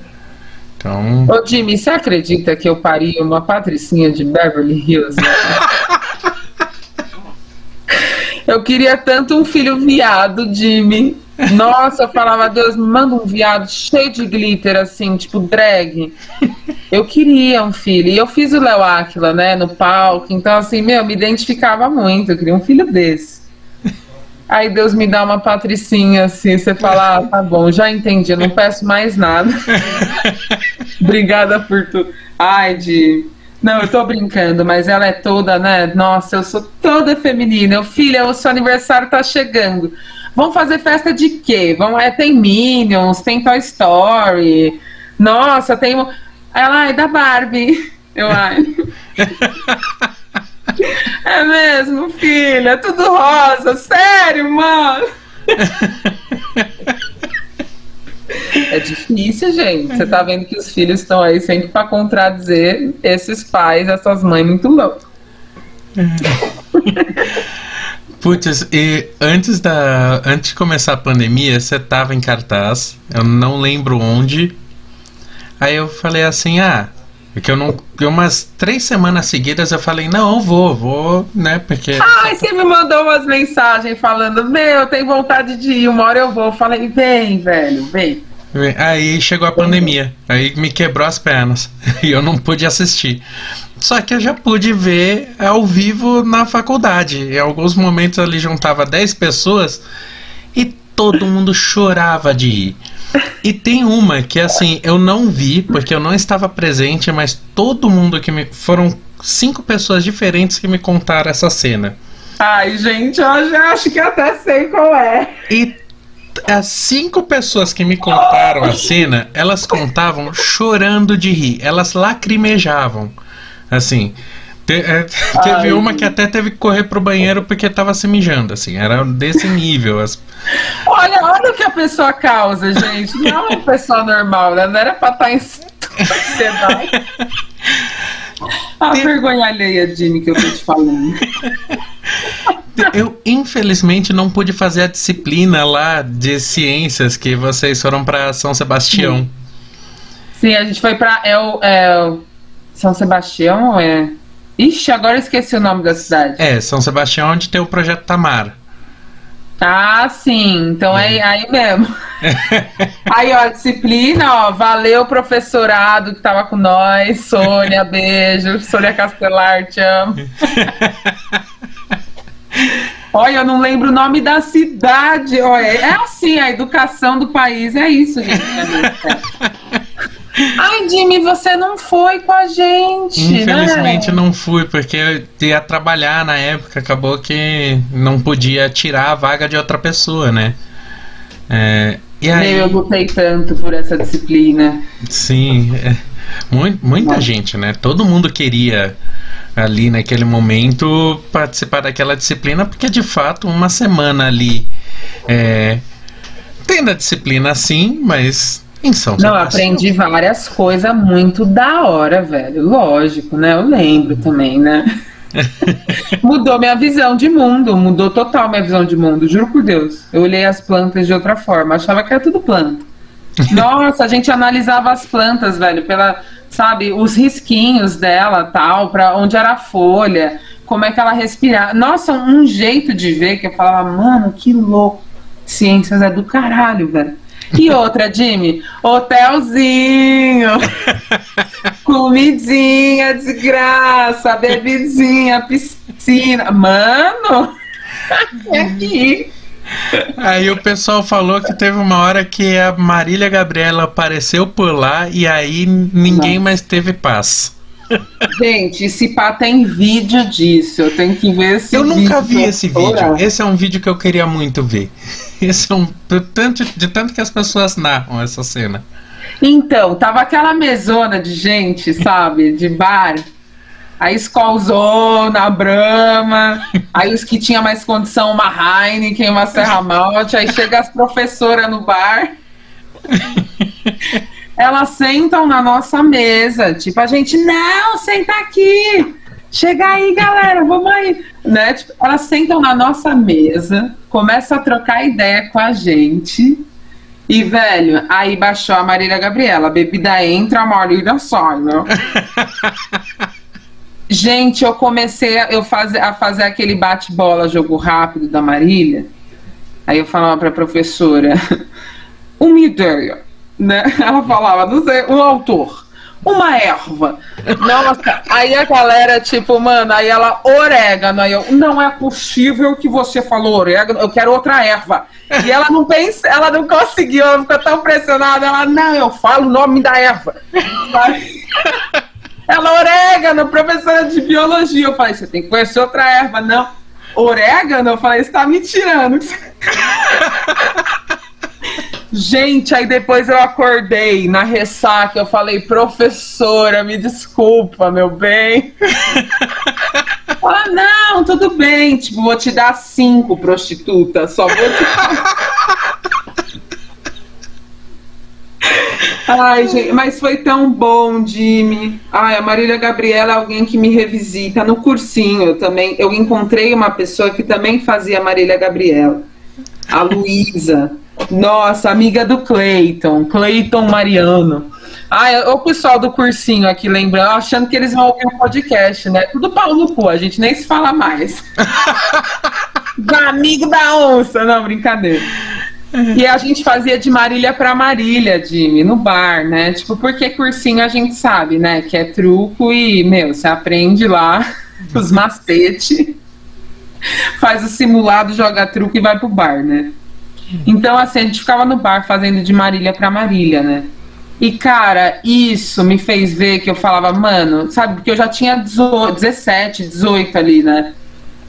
Então. Ô, Jimmy, você acredita que eu pari uma patricinha de Beverly Hills? Né? [laughs] eu queria tanto um filho viado, Jimmy. Nossa, eu falava, Deus, manda um viado cheio de glitter, assim, tipo drag. Eu queria um filho. E eu fiz o Léo Aquila, né, no palco. Então, assim, meu, me identificava muito. Eu queria um filho desse. Aí Deus me dá uma patricinha assim, você fala, ah, tá bom, já entendi, não peço mais nada. [laughs] Obrigada por tudo. Ai, de. Não, eu tô brincando, mas ela é toda, né? Nossa, eu sou toda feminina. Eu, filha, o seu aniversário tá chegando. Vamos fazer festa de quê? Vamos, é, tem Minions, tem Toy Story. Nossa, tem. Ela, ai, da Barbie. Eu, ai. [laughs] [laughs] É mesmo, filha, é tudo rosa, sério, mano. É difícil, gente. Você tá vendo que os filhos estão aí sempre para contradizer esses pais, essas mães muito loucas. [laughs] Putz, e antes da. Antes de começar a pandemia, você tava em cartaz, eu não lembro onde. Aí eu falei assim, ah, porque eu não. Umas três semanas seguidas eu falei, não, vou, vou, né? Porque. Ai, você me mandou umas mensagens falando, meu, tem vontade de ir, uma hora eu vou. Eu falei, vem, velho, vem. Aí chegou a pandemia, aí me quebrou as pernas [laughs] e eu não pude assistir. Só que eu já pude ver ao vivo na faculdade. Em alguns momentos ali juntava 10 pessoas e todo mundo chorava de rir. E tem uma que assim, eu não vi, porque eu não estava presente, mas todo mundo que me. Foram cinco pessoas diferentes que me contaram essa cena. Ai, gente, eu já acho que até sei qual é. E as cinco pessoas que me contaram a cena, elas contavam chorando de rir, elas lacrimejavam. Assim, Te, é, teve Ai, uma que até teve que correr pro banheiro porque tava se mijando, assim, era desse nível. As... Olha, olha o que a pessoa causa, gente. Não é uma pessoa normal, né? Não era pra estar tá em sociedade. A vergonha alheia, Jimmy, que eu tô te falando. Eu, infelizmente, não pude fazer a disciplina lá de ciências que vocês foram para São Sebastião. Sim. Sim, a gente foi para é o, é o São Sebastião, é. Ixi, agora esqueci o nome da cidade. É, São Sebastião, onde tem o projeto Tamar. Ah, sim. Então é, é aí mesmo. [laughs] aí, ó, disciplina, ó. Valeu, professorado que tava com nós. Sônia, [laughs] beijo. Sônia Castelar, te amo. [laughs] Olha, eu não lembro o nome da cidade. Olha, é assim, a educação do país é isso, gente. Ai, Jimmy, você não foi com a gente. Infelizmente né? não fui, porque eu ia trabalhar na época, acabou que não podia tirar a vaga de outra pessoa, né? É, e aí... Eu lutei tanto por essa disciplina. Sim, é, muito, muita gente, né? Todo mundo queria ali naquele momento participar daquela disciplina, porque de fato uma semana ali é, tendo a disciplina sim, mas em São Não, aprendi várias coisas muito da hora, velho. Lógico, né? Eu lembro também, né? [laughs] mudou minha visão de mundo, mudou total minha visão de mundo, juro por Deus. Eu olhei as plantas de outra forma, achava que era tudo planta. [laughs] Nossa, a gente analisava as plantas, velho, pela, sabe, os risquinhos dela, tal, para onde era a folha, como é que ela respirava. Nossa, um jeito de ver que eu falava, mano, que louco. Ciências é do caralho, velho. E outra, Jimmy, hotelzinho, [laughs] comidinha de graça, bebidinha, piscina. Mano, é aqui. Aí o pessoal falou que teve uma hora que a Marília Gabriela apareceu por lá e aí ninguém Não. mais teve paz. Gente, esse pá tem vídeo disso. Eu tenho que ver esse Eu nunca vi esse vídeo. Esse é um vídeo que eu queria muito ver. [laughs] Esse é um. Tanto, de tanto que as pessoas narram essa cena. Então, tava aquela mesona de gente, sabe? De bar. Aí Skolzona, Brahma, aí os que tinha mais condição, uma Heineken, uma Serra Malte, aí chega as professoras no bar. [laughs] Elas sentam na nossa mesa, tipo, a gente, não, senta aqui. Chega aí, galera, vamos aí. Né? Tipo, elas sentam na nossa mesa, começam a trocar ideia com a gente. E, velho, aí baixou a Marília Gabriela. A bebida entra, a Marília sai, né? Gente, eu comecei a, eu faz, a fazer aquele bate-bola, jogo rápido da Marília. Aí eu falava pra professora, [laughs] uma ideia, né? Ela falava, não sei, um autor, uma erva. Nossa, aí a galera, tipo, mano, aí ela, orégano. Aí eu, não é possível que você falou orégano, eu quero outra erva. E ela não pensa, ela não conseguiu, ela ficou tão pressionada. Ela, não, eu falo o nome da erva. Ela, orégano, professora de biologia. Eu falei, você tem que conhecer outra erva. Não, orégano? Eu falei, você tá me tirando. [laughs] Gente, aí depois eu acordei na ressaca, eu falei, professora, me desculpa, meu bem. [laughs] ah, não, tudo bem, tipo, vou te dar cinco, prostituta, só vou te... [laughs] Ai, gente, mas foi tão bom, Jimmy. Ai, a Marília Gabriela é alguém que me revisita no cursinho também. Eu encontrei uma pessoa que também fazia Marília Gabriela, a Luísa. Nossa, amiga do Cleiton, Cleiton Mariano. Ai, o pessoal do cursinho aqui lembrando, achando que eles vão ouvir o um podcast, né? Tudo pau no cu, a gente nem se fala mais. [laughs] do amigo da onça, não, brincadeira. E a gente fazia de Marília para Marília, Jimmy, no bar, né? Tipo, porque cursinho a gente sabe, né? Que é truco e, meu, você aprende lá os macetes, faz o simulado, joga truco e vai pro bar, né? Então, assim, a gente ficava no bar fazendo de Marília para Marília, né? E, cara, isso me fez ver que eu falava, mano, sabe? Porque eu já tinha 18, 17, 18 ali, né?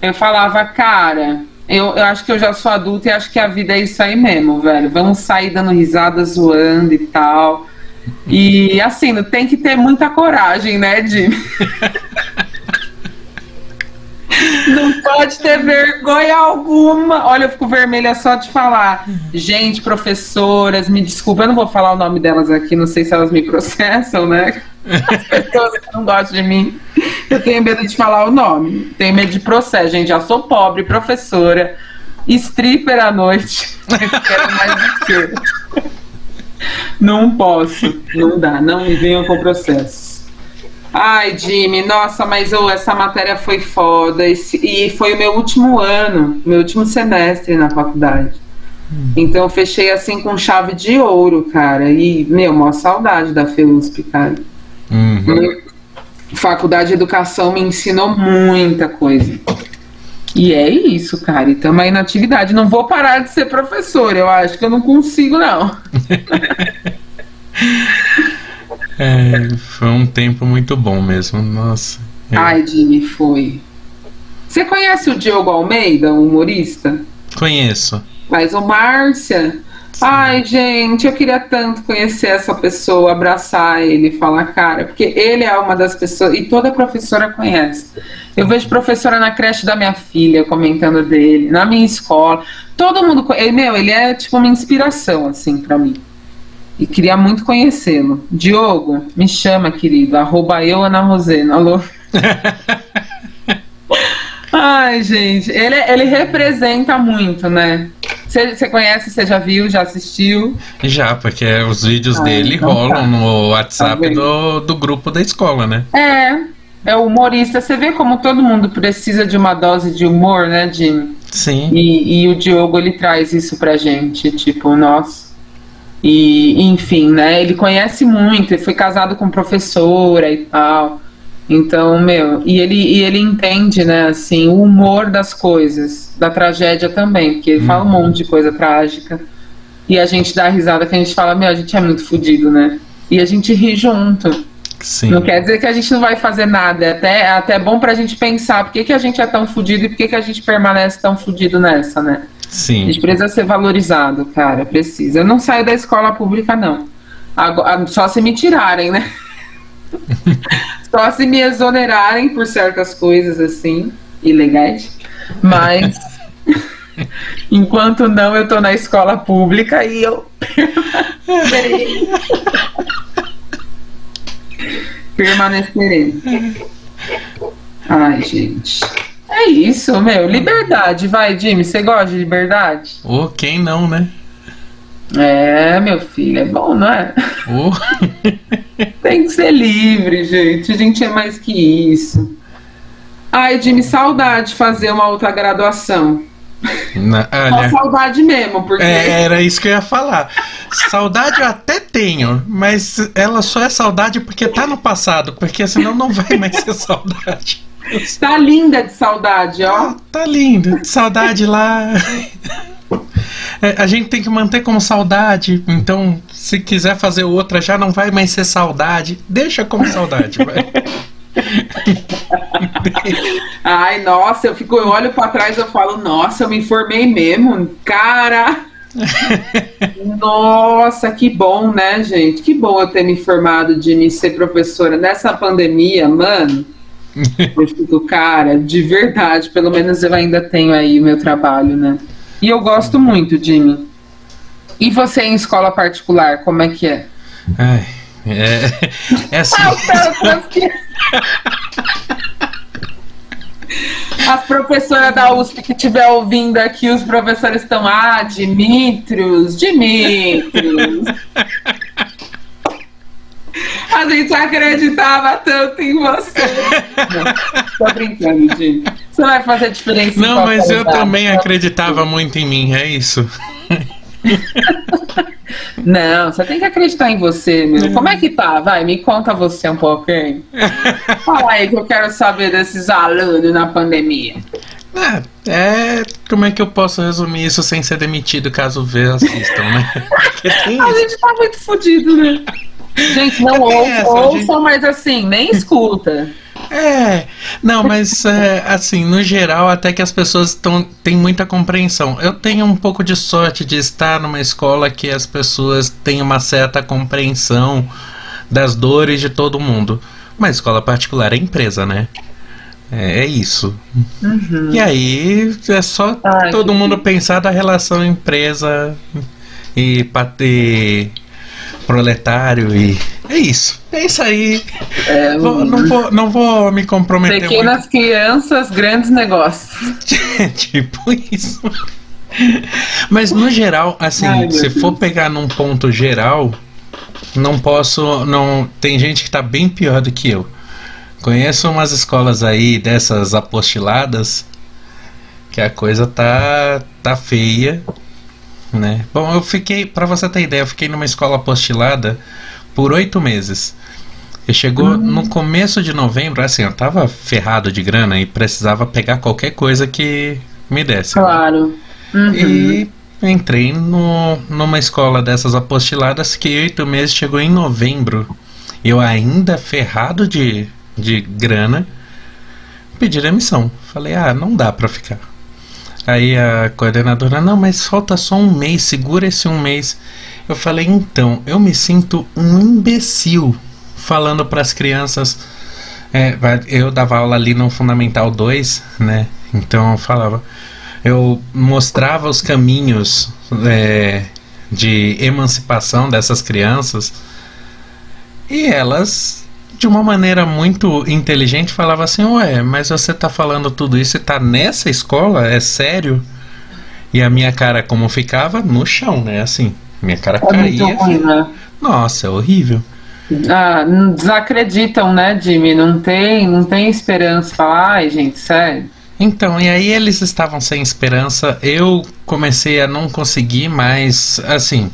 Eu falava, cara, eu, eu acho que eu já sou adulta e acho que a vida é isso aí mesmo, velho. Vamos sair dando risada, zoando e tal. E assim, tem que ter muita coragem, né, Jimmy? [laughs] Não pode ter vergonha alguma. Olha, eu fico vermelha só de falar. Gente, professoras, me desculpa, eu não vou falar o nome delas aqui, não sei se elas me processam, né? As pessoas que não gostam de mim. Eu tenho medo de falar o nome. Tenho medo de processo, gente. Já sou pobre, professora, stripper à noite. [laughs] Quero mais do que. Não posso, não dá, não me venham com processos. Ai, Jimmy, nossa, mas essa matéria foi foda. Esse, e foi o meu último ano, meu último semestre na faculdade. Hum. Então eu fechei assim com chave de ouro, cara. E, meu, maior saudade da FEUSP, cara. Uhum. Faculdade de Educação me ensinou muita coisa. E é isso, cara. E estamos aí na atividade. Não vou parar de ser professor, eu acho que eu não consigo, não. [laughs] É, foi um tempo muito bom mesmo, nossa. É. Ai, Jimmy, foi. Você conhece o Diogo Almeida, o humorista? Conheço. Mas o Márcia. Sim. Ai, gente, eu queria tanto conhecer essa pessoa, abraçar ele, falar cara, porque ele é uma das pessoas, e toda professora conhece. Eu vejo professora na creche da minha filha comentando dele, na minha escola. Todo mundo. Ele, meu, ele é tipo uma inspiração, assim, para mim e queria muito conhecê-lo. Diogo, me chama, querido. Arroba eu, Ana Rosena. Alô? [laughs] Ai, gente, ele, ele representa muito, né? Você conhece, você já viu, já assistiu? Já, porque os vídeos dele então rolam tá. no WhatsApp tá do, do grupo da escola, né? É, é humorista. Você vê como todo mundo precisa de uma dose de humor, né, Jimmy? Sim. E, e o Diogo, ele traz isso pra gente, tipo, nossa e, enfim, né? Ele conhece muito, ele foi casado com professora e tal. Então, meu, e ele, e ele entende, né, assim, o humor das coisas, da tragédia também, porque ele fala um uhum. monte de coisa trágica. E a gente dá risada que a gente fala, meu, a gente é muito fodido, né? E a gente ri junto. Sim. Não quer dizer que a gente não vai fazer nada. É até, é até bom pra gente pensar por que, que a gente é tão fudido e por que, que a gente permanece tão fudido nessa, né? Sim. A gente precisa ser valorizado, cara, precisa. Eu não saio da escola pública, não. Agora, só se me tirarem, né? [laughs] só se me exonerarem por certas coisas, assim, ilegais. Mas, [laughs] enquanto não, eu tô na escola pública e eu permanecerei. [laughs] permanecerei. Ai, gente. É isso, meu. Liberdade, vai, Jimmy. Você gosta de liberdade? Ô, oh, quem não, né? É, meu filho, é bom, não é? Oh. [laughs] Tem que ser livre, gente. A gente é mais que isso. Ai, Jimmy, saudade de fazer uma outra graduação. Na, olha, saudade mesmo, porque. É, era isso que eu ia falar. Saudade eu até tenho, mas ela só é saudade porque tá no passado, porque senão não vai mais ser saudade. Tá linda de saudade, ó. Ah, tá linda. Saudade lá. É, a gente tem que manter como saudade. Então, se quiser fazer outra, já não vai mais ser saudade. Deixa como saudade, vai. [laughs] Ai, nossa, eu fico, eu olho para trás e eu falo, nossa, eu me informei mesmo, cara. [laughs] nossa, que bom, né, gente? Que bom eu ter me informado de me ser professora nessa pandemia, mano. Eu fico, cara, de verdade, pelo menos eu ainda tenho aí meu trabalho, né? E eu gosto muito, Jimmy. E você em escola particular, como é que é? Ai, é, é assim. As professoras da USP que estiver ouvindo aqui, os professores estão, ah, Dimitrios, Dimitrios. A gente acreditava tanto em você. Não, tô brincando, gente. Você vai fazer diferença. Não, mas eu também acreditava muito em mim, é isso. Não, você tem que acreditar em você, meu. Como é que tá? Vai, me conta você um pouquinho. Fala aí que eu quero saber desses alunos na pandemia. É, é, como é que eu posso resumir isso sem ser demitido caso vê assistam, né? [laughs] A gente tá muito fodido, né? Gente, não ouçam, ouçam, gente... mas assim, nem escuta. É, não, mas é, assim, no geral, até que as pessoas tão, têm muita compreensão. Eu tenho um pouco de sorte de estar numa escola que as pessoas têm uma certa compreensão das dores de todo mundo. Uma escola particular é empresa, né? É, é isso. E aí é só Ai, todo que mundo pensar da relação empresa e pater proletário e é isso. É isso aí. É, Vou- não, vou, não vou me comprometer Pequenas crianças, grandes negócios. muito. [laughs] tipo isso. Mas no geral, assim, Ai, se for pegar num ponto geral, não posso. não Tem gente que tá bem pior do que eu. Conheço umas escolas aí dessas apostiladas que a coisa tá tá feia, né? Bom, eu fiquei, pra você ter ideia, eu fiquei numa escola apostilada por oito meses. E chegou no começo de novembro, assim, eu tava ferrado de grana e precisava pegar qualquer coisa que me desse. né? Claro. Uhum. E entrei no, numa escola dessas apostiladas que oito meses chegou em novembro. Eu ainda ferrado de, de grana, pedi demissão. Falei, ah, não dá pra ficar. Aí a coordenadora, não, mas falta só um mês, segura esse um mês. Eu falei, então, eu me sinto um imbecil falando pras crianças. É, eu dava aula ali no Fundamental 2, né? Então eu falava. Eu mostrava os caminhos é, de emancipação dessas crianças e elas, de uma maneira muito inteligente, falavam assim: Ué, mas você tá falando tudo isso e tá nessa escola? É sério? E a minha cara, como ficava? No chão, né? Assim, minha cara É caía. ruim, né? Nossa, é horrível. Ah, não desacreditam, né, Jimmy? Não tem, não tem esperança. Falar, ai, gente, sério. Então, e aí eles estavam sem esperança. Eu comecei a não conseguir mais, assim,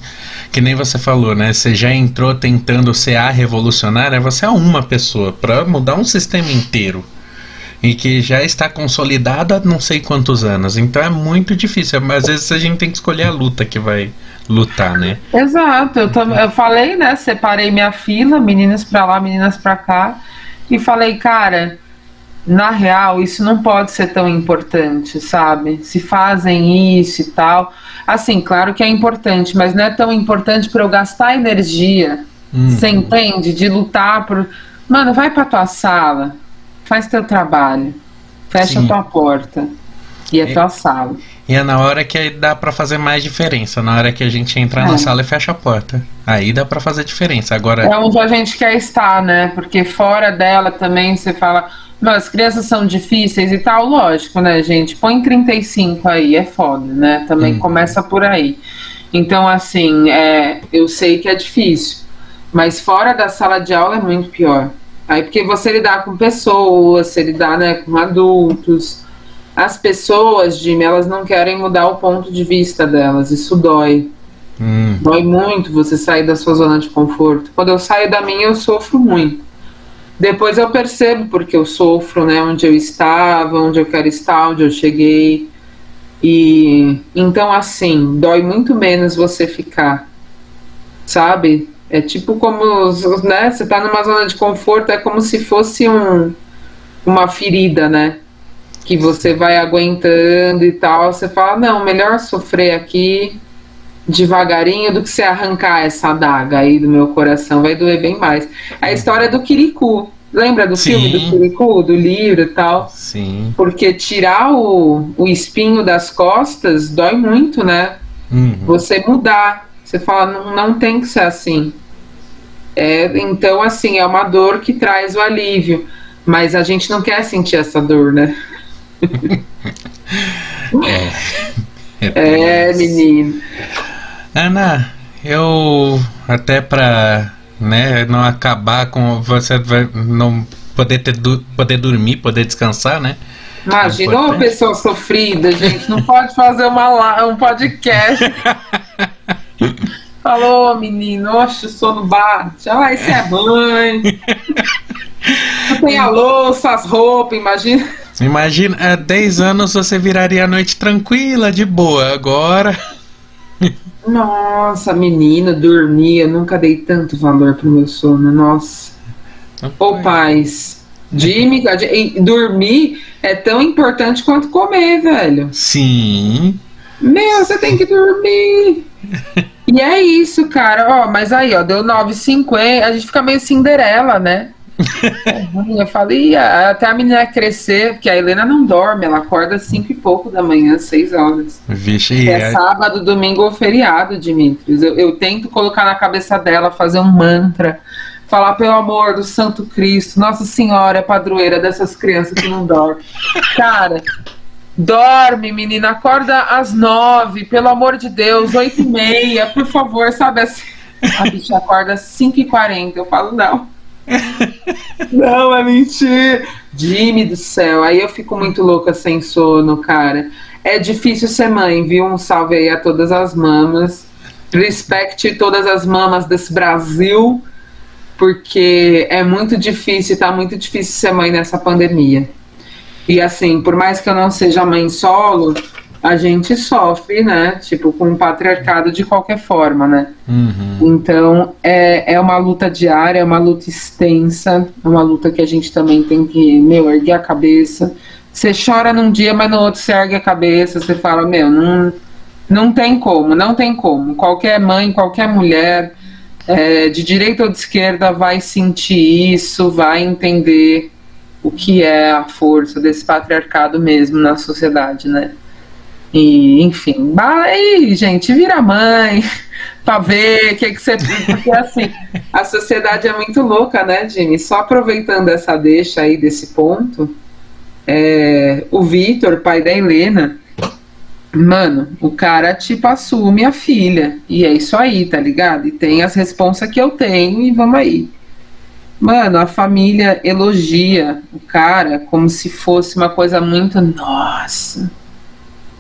que nem você falou, né? Você já entrou tentando ser a revolucionária, você é uma pessoa para mudar um sistema inteiro. E que já está consolidado há não sei quantos anos. Então é muito difícil. Mas às vezes a gente tem que escolher a luta que vai lutar, né? Exato, eu, eu falei, né? Separei minha fila, meninas pra lá, meninas pra cá, e falei, cara, na real, isso não pode ser tão importante, sabe? Se fazem isso e tal. Assim, claro que é importante, mas não é tão importante pra eu gastar energia, Hum. você entende? De lutar por. Mano, vai pra tua sala, faz teu trabalho, fecha Sim. a tua porta e a É. tua sala. E é na hora que dá pra fazer mais diferença. Na hora que a gente entra na É. sala e fecha a porta. Aí dá pra fazer diferença. Agora. É onde a gente quer estar, né? Porque fora dela também você fala, mas as crianças são difíceis e tal, lógico, né, gente? Põe 35 aí, é foda, né? Também Uhum. começa por aí. Então, assim, é, eu sei que é difícil, mas fora da sala de aula é muito pior. Aí, porque você lidar com pessoas, você lidar né, com adultos. As pessoas, Jimmy, elas não querem mudar o ponto de vista delas, isso dói. Hum, Dói muito você sair da sua zona de conforto. Quando eu saio da minha, eu sofro muito. Depois eu percebo porque eu sofro, né? Onde eu estava, onde eu quero estar, onde eu cheguei. E então, assim, dói muito menos você ficar, sabe? É tipo como, né? Você tá numa zona de conforto, é como se fosse um, uma ferida, né? Que você vai aguentando e tal. Você fala, não, melhor sofrer aqui devagarinho do que você arrancar essa adaga aí do meu coração, vai doer bem mais. A história do Kirikou, lembra do Sim. filme do Kirikou, do livro e tal? sim. Porque tirar o, o espinho das costas dói muito, né? Uhum. Você mudar, você fala, não, não tem que ser assim. É, então, assim, é uma dor que traz o alívio, mas a gente não quer sentir essa dor, né? [laughs] [laughs] É, menino. Ana, eu até pra né, não acabar com você não poder ter poder dormir, poder descansar, né? Imagina uma Importante. pessoa sofrida, gente. Não pode fazer uma, um podcast. [laughs] Falou, menino, oxe, sono bate. Ai, você é mãe. [laughs] Tem a louça, as roupas, imagina. Imagina, há 10 anos você viraria a noite tranquila, de boa. Agora, Nossa, menina, dormir. Eu nunca dei tanto valor pro meu sono. Nossa. Ô, pais. Jimmy, e dormir é tão importante quanto comer, velho. sim. Meu, você tem que dormir. [laughs] e é isso, cara. Ó, mas aí, ó, deu 9,50. A gente fica meio Cinderela, né? Eu falei, até a menina crescer, porque a Helena não dorme, ela acorda às cinco e pouco da manhã, seis horas. Vixe, é, é sábado, domingo ou feriado, Dimitris. Eu, eu tento colocar na cabeça dela, fazer um mantra, falar pelo amor do Santo Cristo, Nossa Senhora é padroeira dessas crianças que não dormem. Cara, dorme, menina, acorda às nove, pelo amor de Deus, oito e meia, por favor, sabe assim. A bicha acorda às cinco e quarenta, eu falo, não. [laughs] Não, é mentira. Jimmy do céu, aí eu fico muito louca sem sono, cara. É difícil ser mãe, viu? Um salve aí a todas as mamas. Respecte todas as mamas desse Brasil, porque é muito difícil, tá muito difícil ser mãe nessa pandemia. E assim, por mais que eu não seja mãe solo, a gente sofre, né? Tipo, com o patriarcado de qualquer forma, né? Uhum. Então, é, é uma luta diária, é uma luta extensa, é uma luta que a gente também tem que, meu, erguer a cabeça. Você chora num dia, mas no outro você ergue a cabeça, você fala, meu, não, não tem como, não tem como. Qualquer mãe, qualquer mulher, é, de direita ou de esquerda, vai sentir isso, vai entender o que é a força desse patriarcado mesmo na sociedade, né? E, enfim, aí, gente, vira mãe [laughs] pra ver o que, que você. Porque assim, a sociedade é muito louca, né, Jimmy? Só aproveitando essa deixa aí desse ponto, é, o Vitor, pai da Helena, mano, o cara tipo assume a filha. E é isso aí, tá ligado? E tem as responsas que eu tenho e vamos aí. Mano, a família elogia o cara como se fosse uma coisa muito. Nossa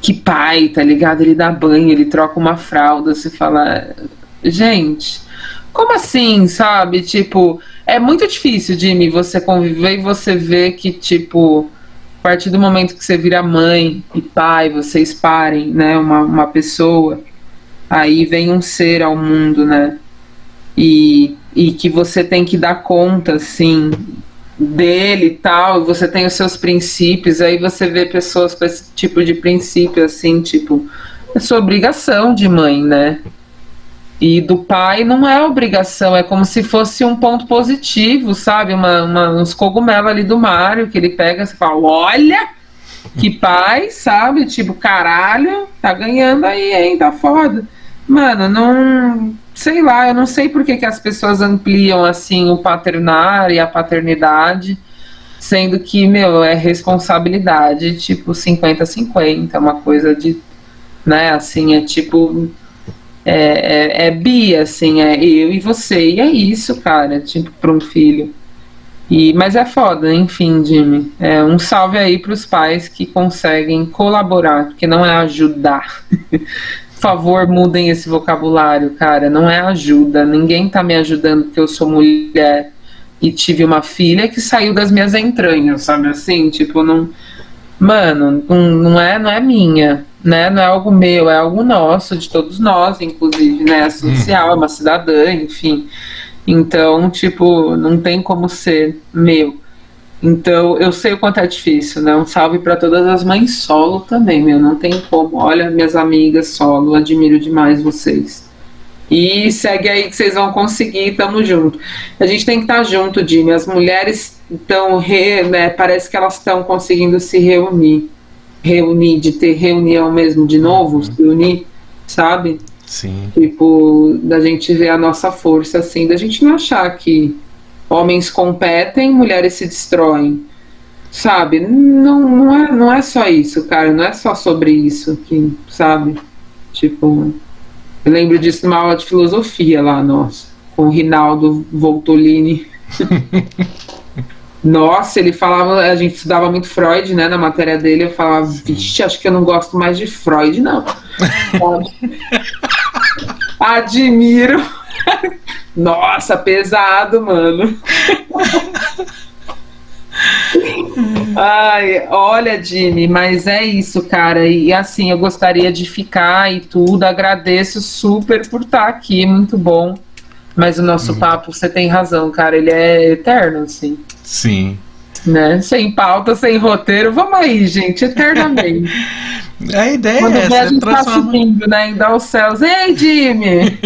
que pai, tá ligado? Ele dá banho, ele troca uma fralda, você fala, gente, como assim, sabe? Tipo, é muito difícil, Jimmy, você conviver e você ver que, tipo, a partir do momento que você vira mãe e pai, vocês parem, né, uma, uma pessoa, aí vem um ser ao mundo, né? E, e que você tem que dar conta, assim, dele e tal, você tem os seus princípios, aí você vê pessoas com esse tipo de princípio, assim, tipo, é sua obrigação de mãe, né? E do pai não é obrigação, é como se fosse um ponto positivo, sabe? Uma, uma, uns cogumelos ali do Mário que ele pega e fala: olha, que pai, sabe? Tipo, caralho, tá ganhando aí, hein? Tá foda. Mano, não sei lá, eu não sei por que, que as pessoas ampliam assim o paternar e a paternidade, sendo que, meu, é responsabilidade, tipo, 50-50, uma coisa de, né, assim, é tipo, é, é, é bi, assim, é eu e você, e é isso, cara, tipo, para um filho. E, mas é foda, enfim, Jimmy. É, um salve aí para os pais que conseguem colaborar, porque não é ajudar. [laughs] favor, mudem esse vocabulário, cara. Não é ajuda. Ninguém tá me ajudando porque eu sou mulher e tive uma filha que saiu das minhas entranhas, sabe assim? Tipo, não. Mano, não, não é, não é minha, né? Não é algo meu, é algo nosso, de todos nós, inclusive, né? É social, é uma cidadã, enfim. Então, tipo, não tem como ser meu. Então, eu sei o quanto é difícil, né? Um salve para todas as mães solo também, meu. Não tem como. Olha, minhas amigas solo, admiro demais vocês. E segue aí que vocês vão conseguir, tamo junto. A gente tem que estar tá junto, Jimmy. As mulheres estão, né, parece que elas estão conseguindo se reunir. Reunir, de ter reunião mesmo de novo, uhum. se unir, sabe? Sim. Tipo, da gente ver a nossa força, assim, da gente não achar que homens competem, mulheres se destroem. Sabe? Não, não, é, não é só isso, cara. Não é só sobre isso que, sabe? Tipo, eu lembro disso numa aula de filosofia lá, nossa, com o Rinaldo Voltolini. [laughs] Nossa, ele falava, a gente estudava muito Freud, né, na matéria dele, eu falava, vixe, acho que eu não gosto mais de Freud, não. [laughs] Admiro [laughs] nossa, pesado, mano. [laughs] Ai, olha, Jimmy, mas é isso, cara. E assim, eu gostaria de ficar e tudo. Agradeço super por estar aqui, muito bom. Mas o nosso uhum. papo, você tem razão, cara, ele é eterno, assim. Sim. Né? Sem pauta, sem roteiro. Vamos aí, gente, eternamente. [laughs] A ideia Quando é vê, a essa, é gente tá subindo, né? Ainda aos céus. Ei, Jimmy!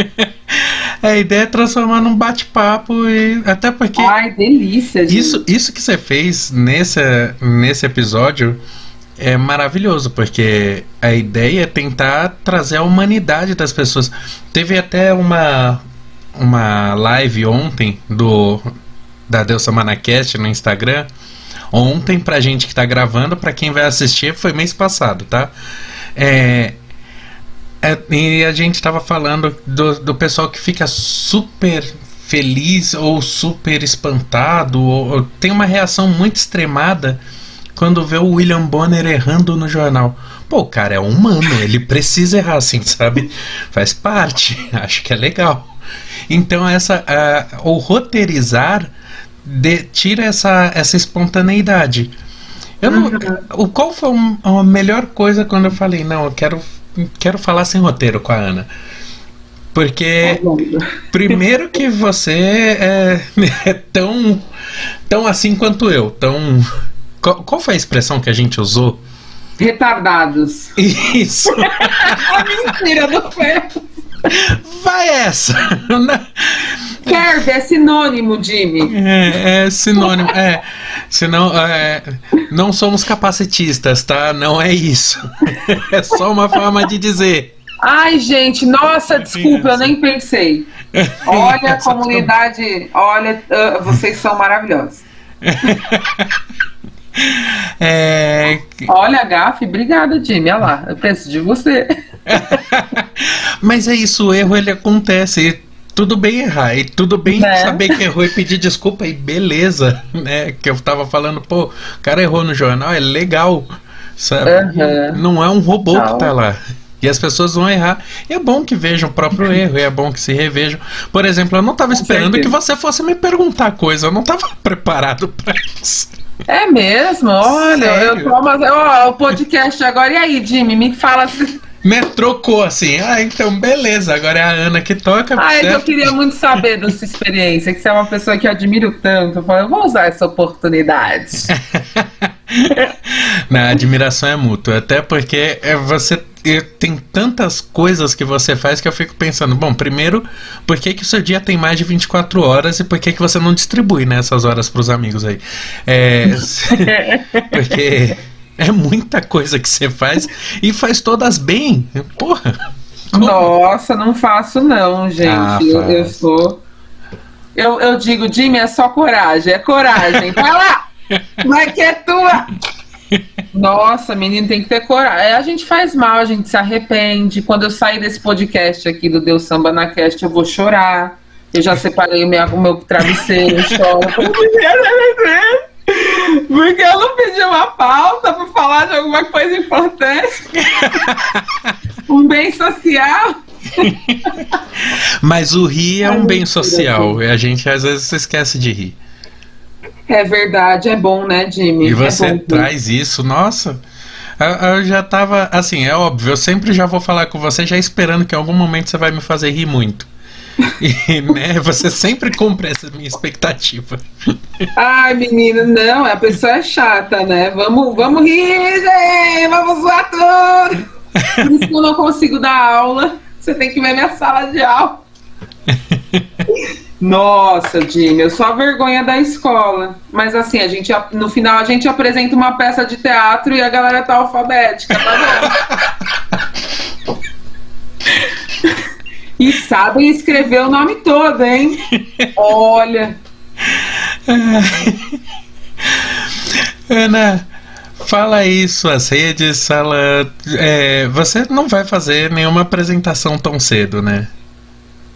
A ideia é transformar num bate-papo e até porque Ai, delícia, Jimmy. isso, isso que você fez nesse, nesse episódio é maravilhoso, porque a ideia é tentar trazer a humanidade das pessoas. Teve até uma, uma live ontem do da Deus Manacast no Instagram. Ontem, pra gente que tá gravando, pra quem vai assistir, foi mês passado, tá? É, é, e a gente tava falando do, do pessoal que fica super feliz ou super espantado, ou, ou tem uma reação muito extremada quando vê o William Bonner errando no jornal. Pô, o cara é humano, ele precisa errar assim, [laughs] sabe? Faz parte, [laughs] acho que é legal. Então, essa, uh, o roteirizar de, tira essa, essa espontaneidade. Eu não, o Qual foi a melhor coisa quando eu falei, não, eu quero, quero falar sem roteiro com a Ana? Porque, [laughs] primeiro que você é, é tão, tão assim quanto eu, tão qual, qual, foi a expressão que a gente usou? Retardados. Isso. [laughs] Mentira do ferro. Vai essa. [laughs] Ferve é sinônimo, Jimmy. É, é sinônimo. É. Senão, é, não somos capacitistas, tá? Não é isso. [laughs] É só uma forma de dizer. Ai, gente, nossa, desculpa, eu nem pensei. Olha a comunidade, olha, uh, vocês são maravilhosos. [laughs] É... Olha, Gaf, obrigada, Jimmy. Olha lá, eu penso de você. [laughs] Mas é isso, o erro ele acontece. Tudo bem errar, e tudo bem Né? saber que errou e pedir desculpa, e beleza, [laughs] né? Que eu tava falando, pô, o cara errou no jornal, é legal, sabe? Aham. Não é um robô Não. que tá lá. E as pessoas vão errar. E é bom que vejam o próprio erro, e é bom que se revejam. Por exemplo, eu não tava Com esperando que você fosse me perguntar coisa, eu não tava [laughs] preparado pra isso. É mesmo? Olha, Sério? eu tô, mas, ó, o podcast agora. E aí, Jimmy, me fala. Me trocou assim, ah, então beleza, agora é a Ana que toca. Ah, é que eu certo? queria muito saber da sua experiência, que você é uma pessoa que eu admiro tanto. Eu falei, eu vou usar essa oportunidade. [laughs] Na admiração é mútua, até porque é você tem tantas coisas que você faz que eu fico pensando, bom, primeiro, por que que o seu dia tem mais de 24 horas e por que que você não distribui né, essas horas pros amigos aí? É, [laughs] porque é muita coisa que você faz e faz todas bem. Porra. como? Nossa, não faço não, gente. Ah, eu, eu sou. Eu, eu digo, Jimmy, é só coragem, é coragem. Vai lá! Vai que é tua! Nossa, menino, tem que ter coragem. É, A gente faz mal, a gente se arrepende. Quando eu sair desse podcast aqui do Deus Samba na Cast, eu vou chorar. Eu já separei o meu, o meu travesseiro, eu choro. [laughs] Porque eu não pedi uma pauta para falar de alguma coisa importante. [laughs] Um bem social. Mas o rir é um bem social e a gente às vezes esquece de rir. É verdade, é bom, né, Jimmy? E você é traz isso, nossa. Eu, eu já tava, assim, é óbvio, eu sempre já vou falar com você já esperando que em algum momento você vai me fazer rir muito. E, né, você sempre cumpre essa minha expectativa. Ai, menino, não, a pessoa é chata, né? Vamos, vamos rir, gente! Vamos zoar tudo! Por isso que eu não consigo dar aula. Você tem que ver minha sala de aula. Nossa, Jimmy, eu sou a vergonha da escola. Mas assim, a gente, no final a gente apresenta uma peça de teatro e a galera tá alfabética, tá bom? E sabem escrever o nome todo, hein? Olha. Ana, fala aí suas redes, fala. é, você não vai fazer nenhuma apresentação tão cedo, né?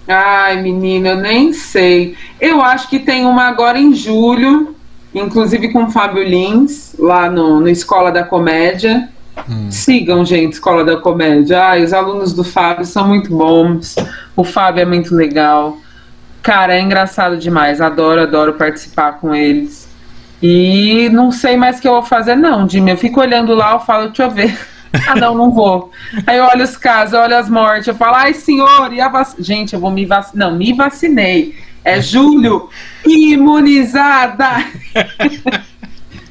Ai, menina, eu nem sei. Eu acho que tem uma agora em julho, inclusive com o Fábio Lins, lá no, no Escola da Comédia. Sigam, gente, Escola da Comédia. Ai, os alunos do Fábio são muito bons. O Fábio é muito legal. Cara, é engraçado demais. Adoro, adoro participar com eles. E não sei mais o que eu vou fazer, não, Jimmy. Eu fico olhando lá, eu falo, deixa eu ver. [laughs] Ah, não, não vou. Aí eu olho os casos, eu olho as mortes, eu falo, ai, senhor, e a vac... Gente, eu vou me vacinar. Não, me vacinei. É julho, imunizada. [laughs]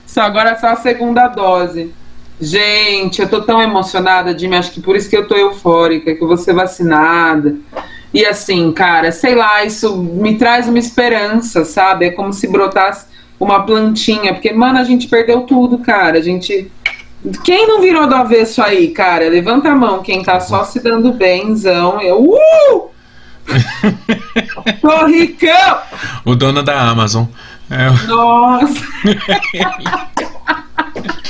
Só agora só a segunda dose. Gente, eu tô tão emocionada, Jimmy. Acho que por isso que eu tô eufórica, que eu vou ser vacinada. E assim, cara, sei lá, isso me traz uma esperança, sabe? É como se brotasse uma plantinha, porque, mano, a gente perdeu tudo, cara. A gente. Quem não virou do avesso aí, cara? Levanta a mão, quem tá só se dando benzão. Eu, uh! [laughs] Tô ricão! O dono da Amazon. É, Nossa! [laughs]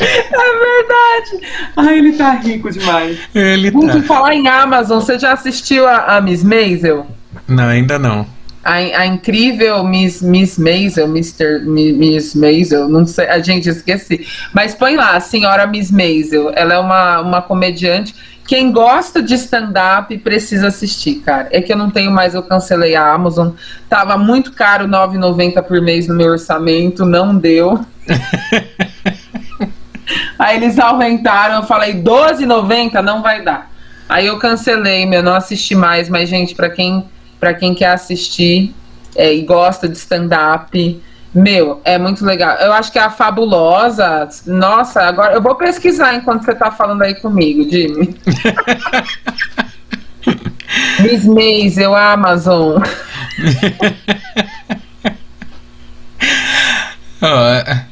é verdade! Ai, ele tá rico demais. ele Vamos tá. falar em Amazon, você já assistiu a, a Miss Maisel? Não, ainda não. A, a incrível Miss, Miss Maisel, Mr. Mi- Miss Maisel, não sei, a gente esqueci. Mas põe lá, a senhora Miss Maisel. Ela é uma, uma comediante. Quem gosta de stand-up precisa assistir, cara. É que eu não tenho mais, eu cancelei a Amazon. Tava muito caro, R$ 9,90 por mês no meu orçamento, não deu. [laughs] Aí eles aumentaram, eu falei, R$ 12,90 não vai dar. Aí eu cancelei, meu, não assisti mais, mas, gente, pra quem, pra quem quer assistir é, e gosta de stand-up, meu, é muito legal. Eu acho que é a fabulosa. Nossa, agora eu vou pesquisar enquanto você tá falando aí comigo, Jimmy. [laughs] Miss Maisel, Amazon. [laughs] Ó,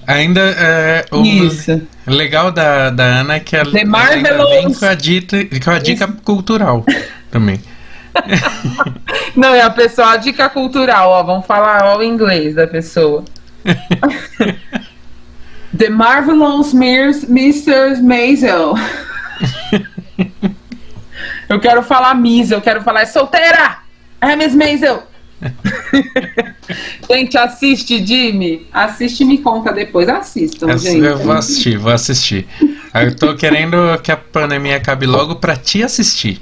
ainda é, o Isso. legal da, da Ana é que ela, The ela vem com a, dita, com a dica cultural [laughs] também. Não, é a pessoa, a dica cultural, ó, vamos falar ó, o inglês da pessoa. [laughs] The Marvelous Mr. Maisel. [laughs] eu quero falar Miss, eu quero falar é solteira! É Miss Maisel! [laughs] gente, assiste, Jimmy. Assiste e me conta depois. Assistam, Essa gente. eu vou assistir, vou assistir. Eu tô querendo que a pandemia acabe logo pra te assistir.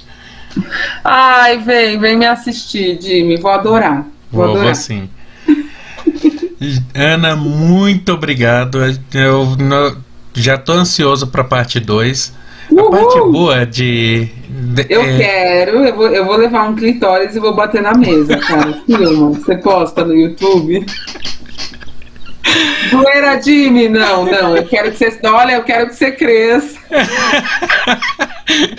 Ai, vem, vem me assistir, Jimmy. Vou adorar. Vou, Vou, adorar. vou sim. Ana, muito obrigado. Eu no- já tô ansioso pra parte 2. A Uhul! parte boa de. de- Eu é, quero, eu vou, eu vou levar um clitóris e vou bater na mesa, cara. Filma, você posta no YouTube. Zoeira, Jimmy, não, não. Eu quero que você. Olha, eu quero que você cresça.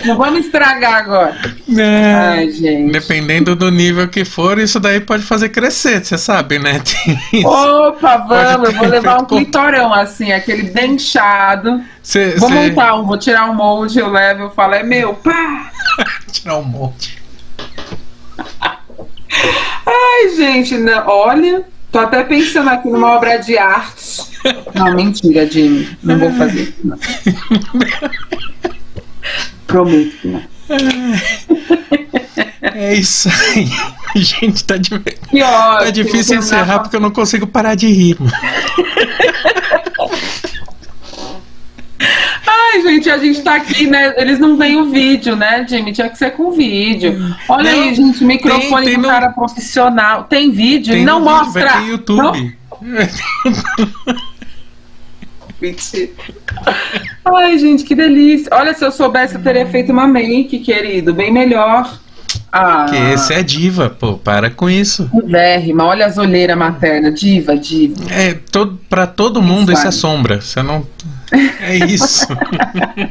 Não vamos estragar agora. é, Ai, gente. Dependendo do nível que for, isso daí pode fazer crescer, você sabe, né? [laughs] Opa, vamos, eu vou levar um clitorão assim, aquele bem inchado. Cê, Vou cê- montar um, vou tirar um molde, eu levo, eu falo, é meu, pá! [laughs] tirar um monte. Ai, gente, não, olha, tô até pensando aqui numa obra de arte. Não, mentira, Jimmy. Não vou fazer isso, [laughs] não. Prometo que não. É isso aí. [laughs] Gente, tá, di- Que ótimo. tá difícil encerrar porque eu não consigo parar de rir. [laughs] Ai, gente, a gente tá aqui, né? Eles não veem o vídeo, né, Jimmy? Tinha que ser com vídeo. Olha Não, aí, gente, microfone tem- tem do no- cara profissional. Tem vídeo? Tem não no vídeo, mostra. Vai ter YouTube. [laughs] Mentira. Ai, gente, que delícia. Olha, se eu soubesse, eu teria feito uma make, querido. Bem melhor. Ah, Que esse é diva, pô, para com isso. Vérrima, olha as olheiras maternas. Diva, diva. É, todo, pra todo mundo isso é Sabe. sombra. Você não. [laughs] É isso.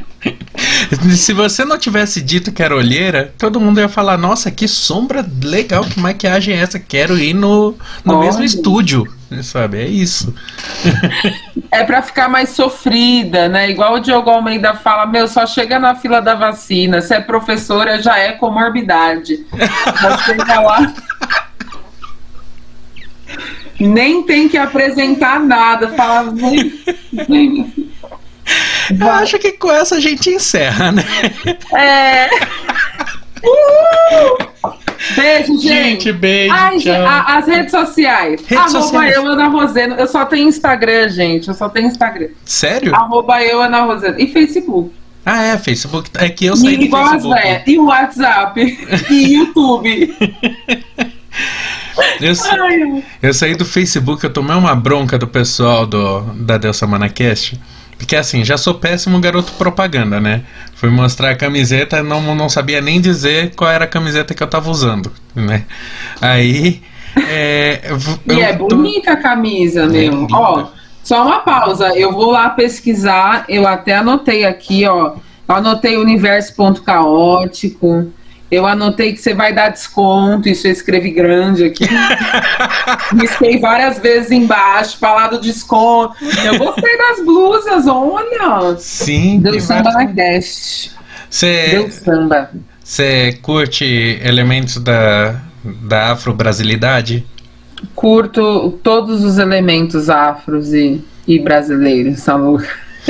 [laughs] Se você não tivesse dito que era olheira, todo mundo ia falar: Nossa, que sombra legal, que maquiagem é essa? Quero ir no, no mesmo estúdio. Sabe? É isso. É pra ficar mais sofrida, né? Igual o Diogo Almeida fala: Meu, só chega na fila da vacina. Se é professora, já é comorbidade. Já chega lá. Nem tem que apresentar nada. Fala, vem, vem. Eu acho que com essa a gente encerra, né? É. Uhul! Beijo, gente. Gente, beijo. Ai, a- as redes sociais. Redes Arroba sociais. eu, Ana Roseno. Eu só tenho Instagram, gente. Eu só tenho Instagram. Sério? Arroba eu, Ana Roseno. E Facebook. Ah, é, Facebook. É que eu saí E do igual Facebook. véias. E WhatsApp. [laughs] e YouTube. Eu, Ai, eu saí do Facebook, eu tomei uma bronca do pessoal do, da Deus Samanacast. Porque assim, já sou péssimo garoto propaganda, né? Fui mostrar a camiseta, não, não sabia nem dizer qual era a camiseta que eu tava usando, né? Aí. É, E é tô- bonita a camisa, É meu. Ó, Só uma pausa, eu vou lá pesquisar, eu até anotei aqui, ó. Anotei universo.caótico. Eu anotei que você vai dar desconto, isso eu escrevi grande aqui. [laughs] Risquei várias vezes embaixo, falar do desconto. Eu gostei das blusas, olha. Sim. Deu samba na guest. Deu samba. Você curte elementos da, da afro-brasilidade? Curto todos os elementos afros e, e brasileiros, Samu.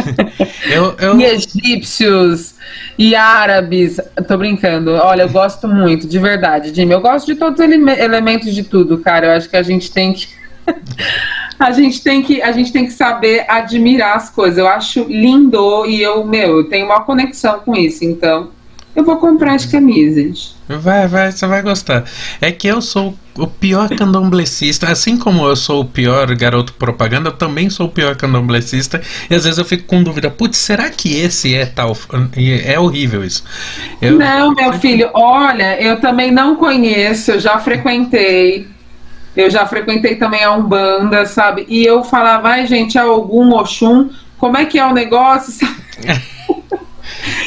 [laughs] eu, eu... E egípcios e árabes. Tô brincando. Olha, eu gosto muito, de verdade, Jimmy. Eu gosto de todos os ele elementos de tudo, cara. Eu acho que a gente tem que. [laughs] a gente tem que a gente tem que saber admirar as coisas. Eu acho lindo e eu, meu, eu tenho uma conexão com isso. Então, eu vou comprar as camisas. Vai, vai, você vai gostar. É que eu sou o pior candomblecista. Assim como eu sou o pior garoto propaganda, eu também sou o pior candomblecista. E às vezes eu fico com dúvida: putz, será que esse é tal? É horrível isso. Eu... Não, meu filho, olha, eu também não conheço, eu já frequentei. Eu já frequentei também a Umbanda, sabe? E eu falava, ai, gente, é algum Oxum, como é que é o negócio? Sabe? [laughs]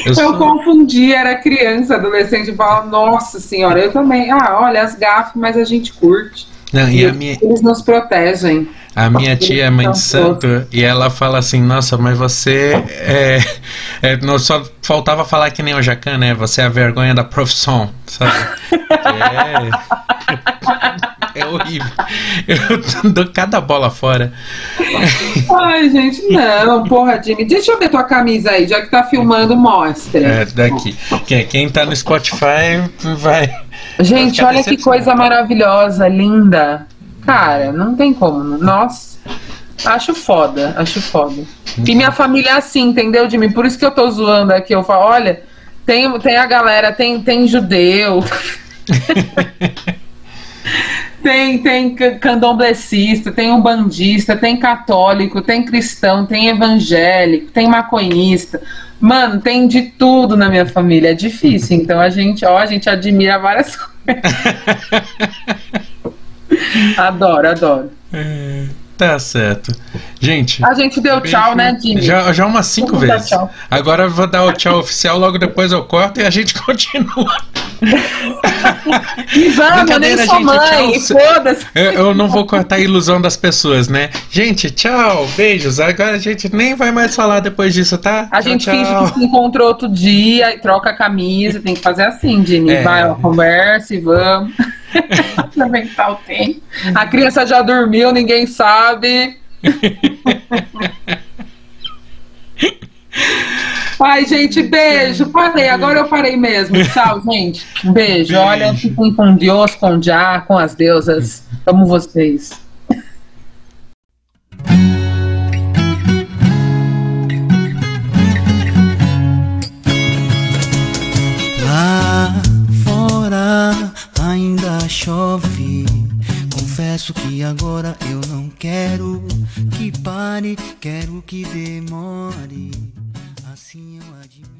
Eu, eu sou... confundi, era criança, adolescente, e falava, nossa senhora, eu também. Ah, olha, as gafas, mas a gente curte. Não, e, e a minha... Eles nos protegem. A minha tia é mãe de santo e ela fala assim, nossa, mas você é, é, não, só faltava falar que nem o Jacan, né? Você é a vergonha da profissão, sabe? [laughs] É, é horrível. Eu [laughs] dou cada bola fora. Ai, gente, não, porra, Jimmy. Deixa eu ver tua camisa aí, já que tá filmando, mostra. É, daqui. Quem, quem tá no Spotify vai. Gente, olha que coisa maravilhosa, linda. Cara, não tem como. Nossa. Acho foda, acho foda. E minha família é assim, entendeu, Jimmy? Por isso que eu tô zoando aqui. Eu falo, olha, tem, tem a galera, tem, tem judeu. [laughs] tem, tem candomblecista, tem umbandista, tem católico, tem cristão, tem evangélico, tem maconhista. Mano, tem de tudo na minha família. É difícil. Então a gente, ó, a gente admira várias [laughs] coisas. [laughs] adoro, adoro. É, tá certo. Gente. A gente deu tchau, né, Jimmy? Já, já umas cinco Vamos vezes. Agora eu vou dar o tchau oficial, logo depois eu corto e a gente [laughs] continua. [laughs] e vamos, nem sua gente, mãe, foda-se. Eu, eu, não vou cortar a ilusão das pessoas, né? Gente, tchau, beijos. Agora a gente nem vai mais falar depois disso, tá? A gente tchau. finge que se encontrou outro dia e troca a camisa. Tem que fazer assim, Dini. É. Vai, ó, conversa e vamos. [laughs] Aproveitar o tempo. A criança já dormiu, ninguém sabe. [laughs] Ai, gente, beijo. Parei, agora eu parei mesmo. Tchau, gente. Beijo. Olha, fiquem com Deus, com Já, com as deusas. Amo vocês. Lá fora ainda chove. Confesso que agora eu não quero que pare, quero que demore. Assim eu admiro.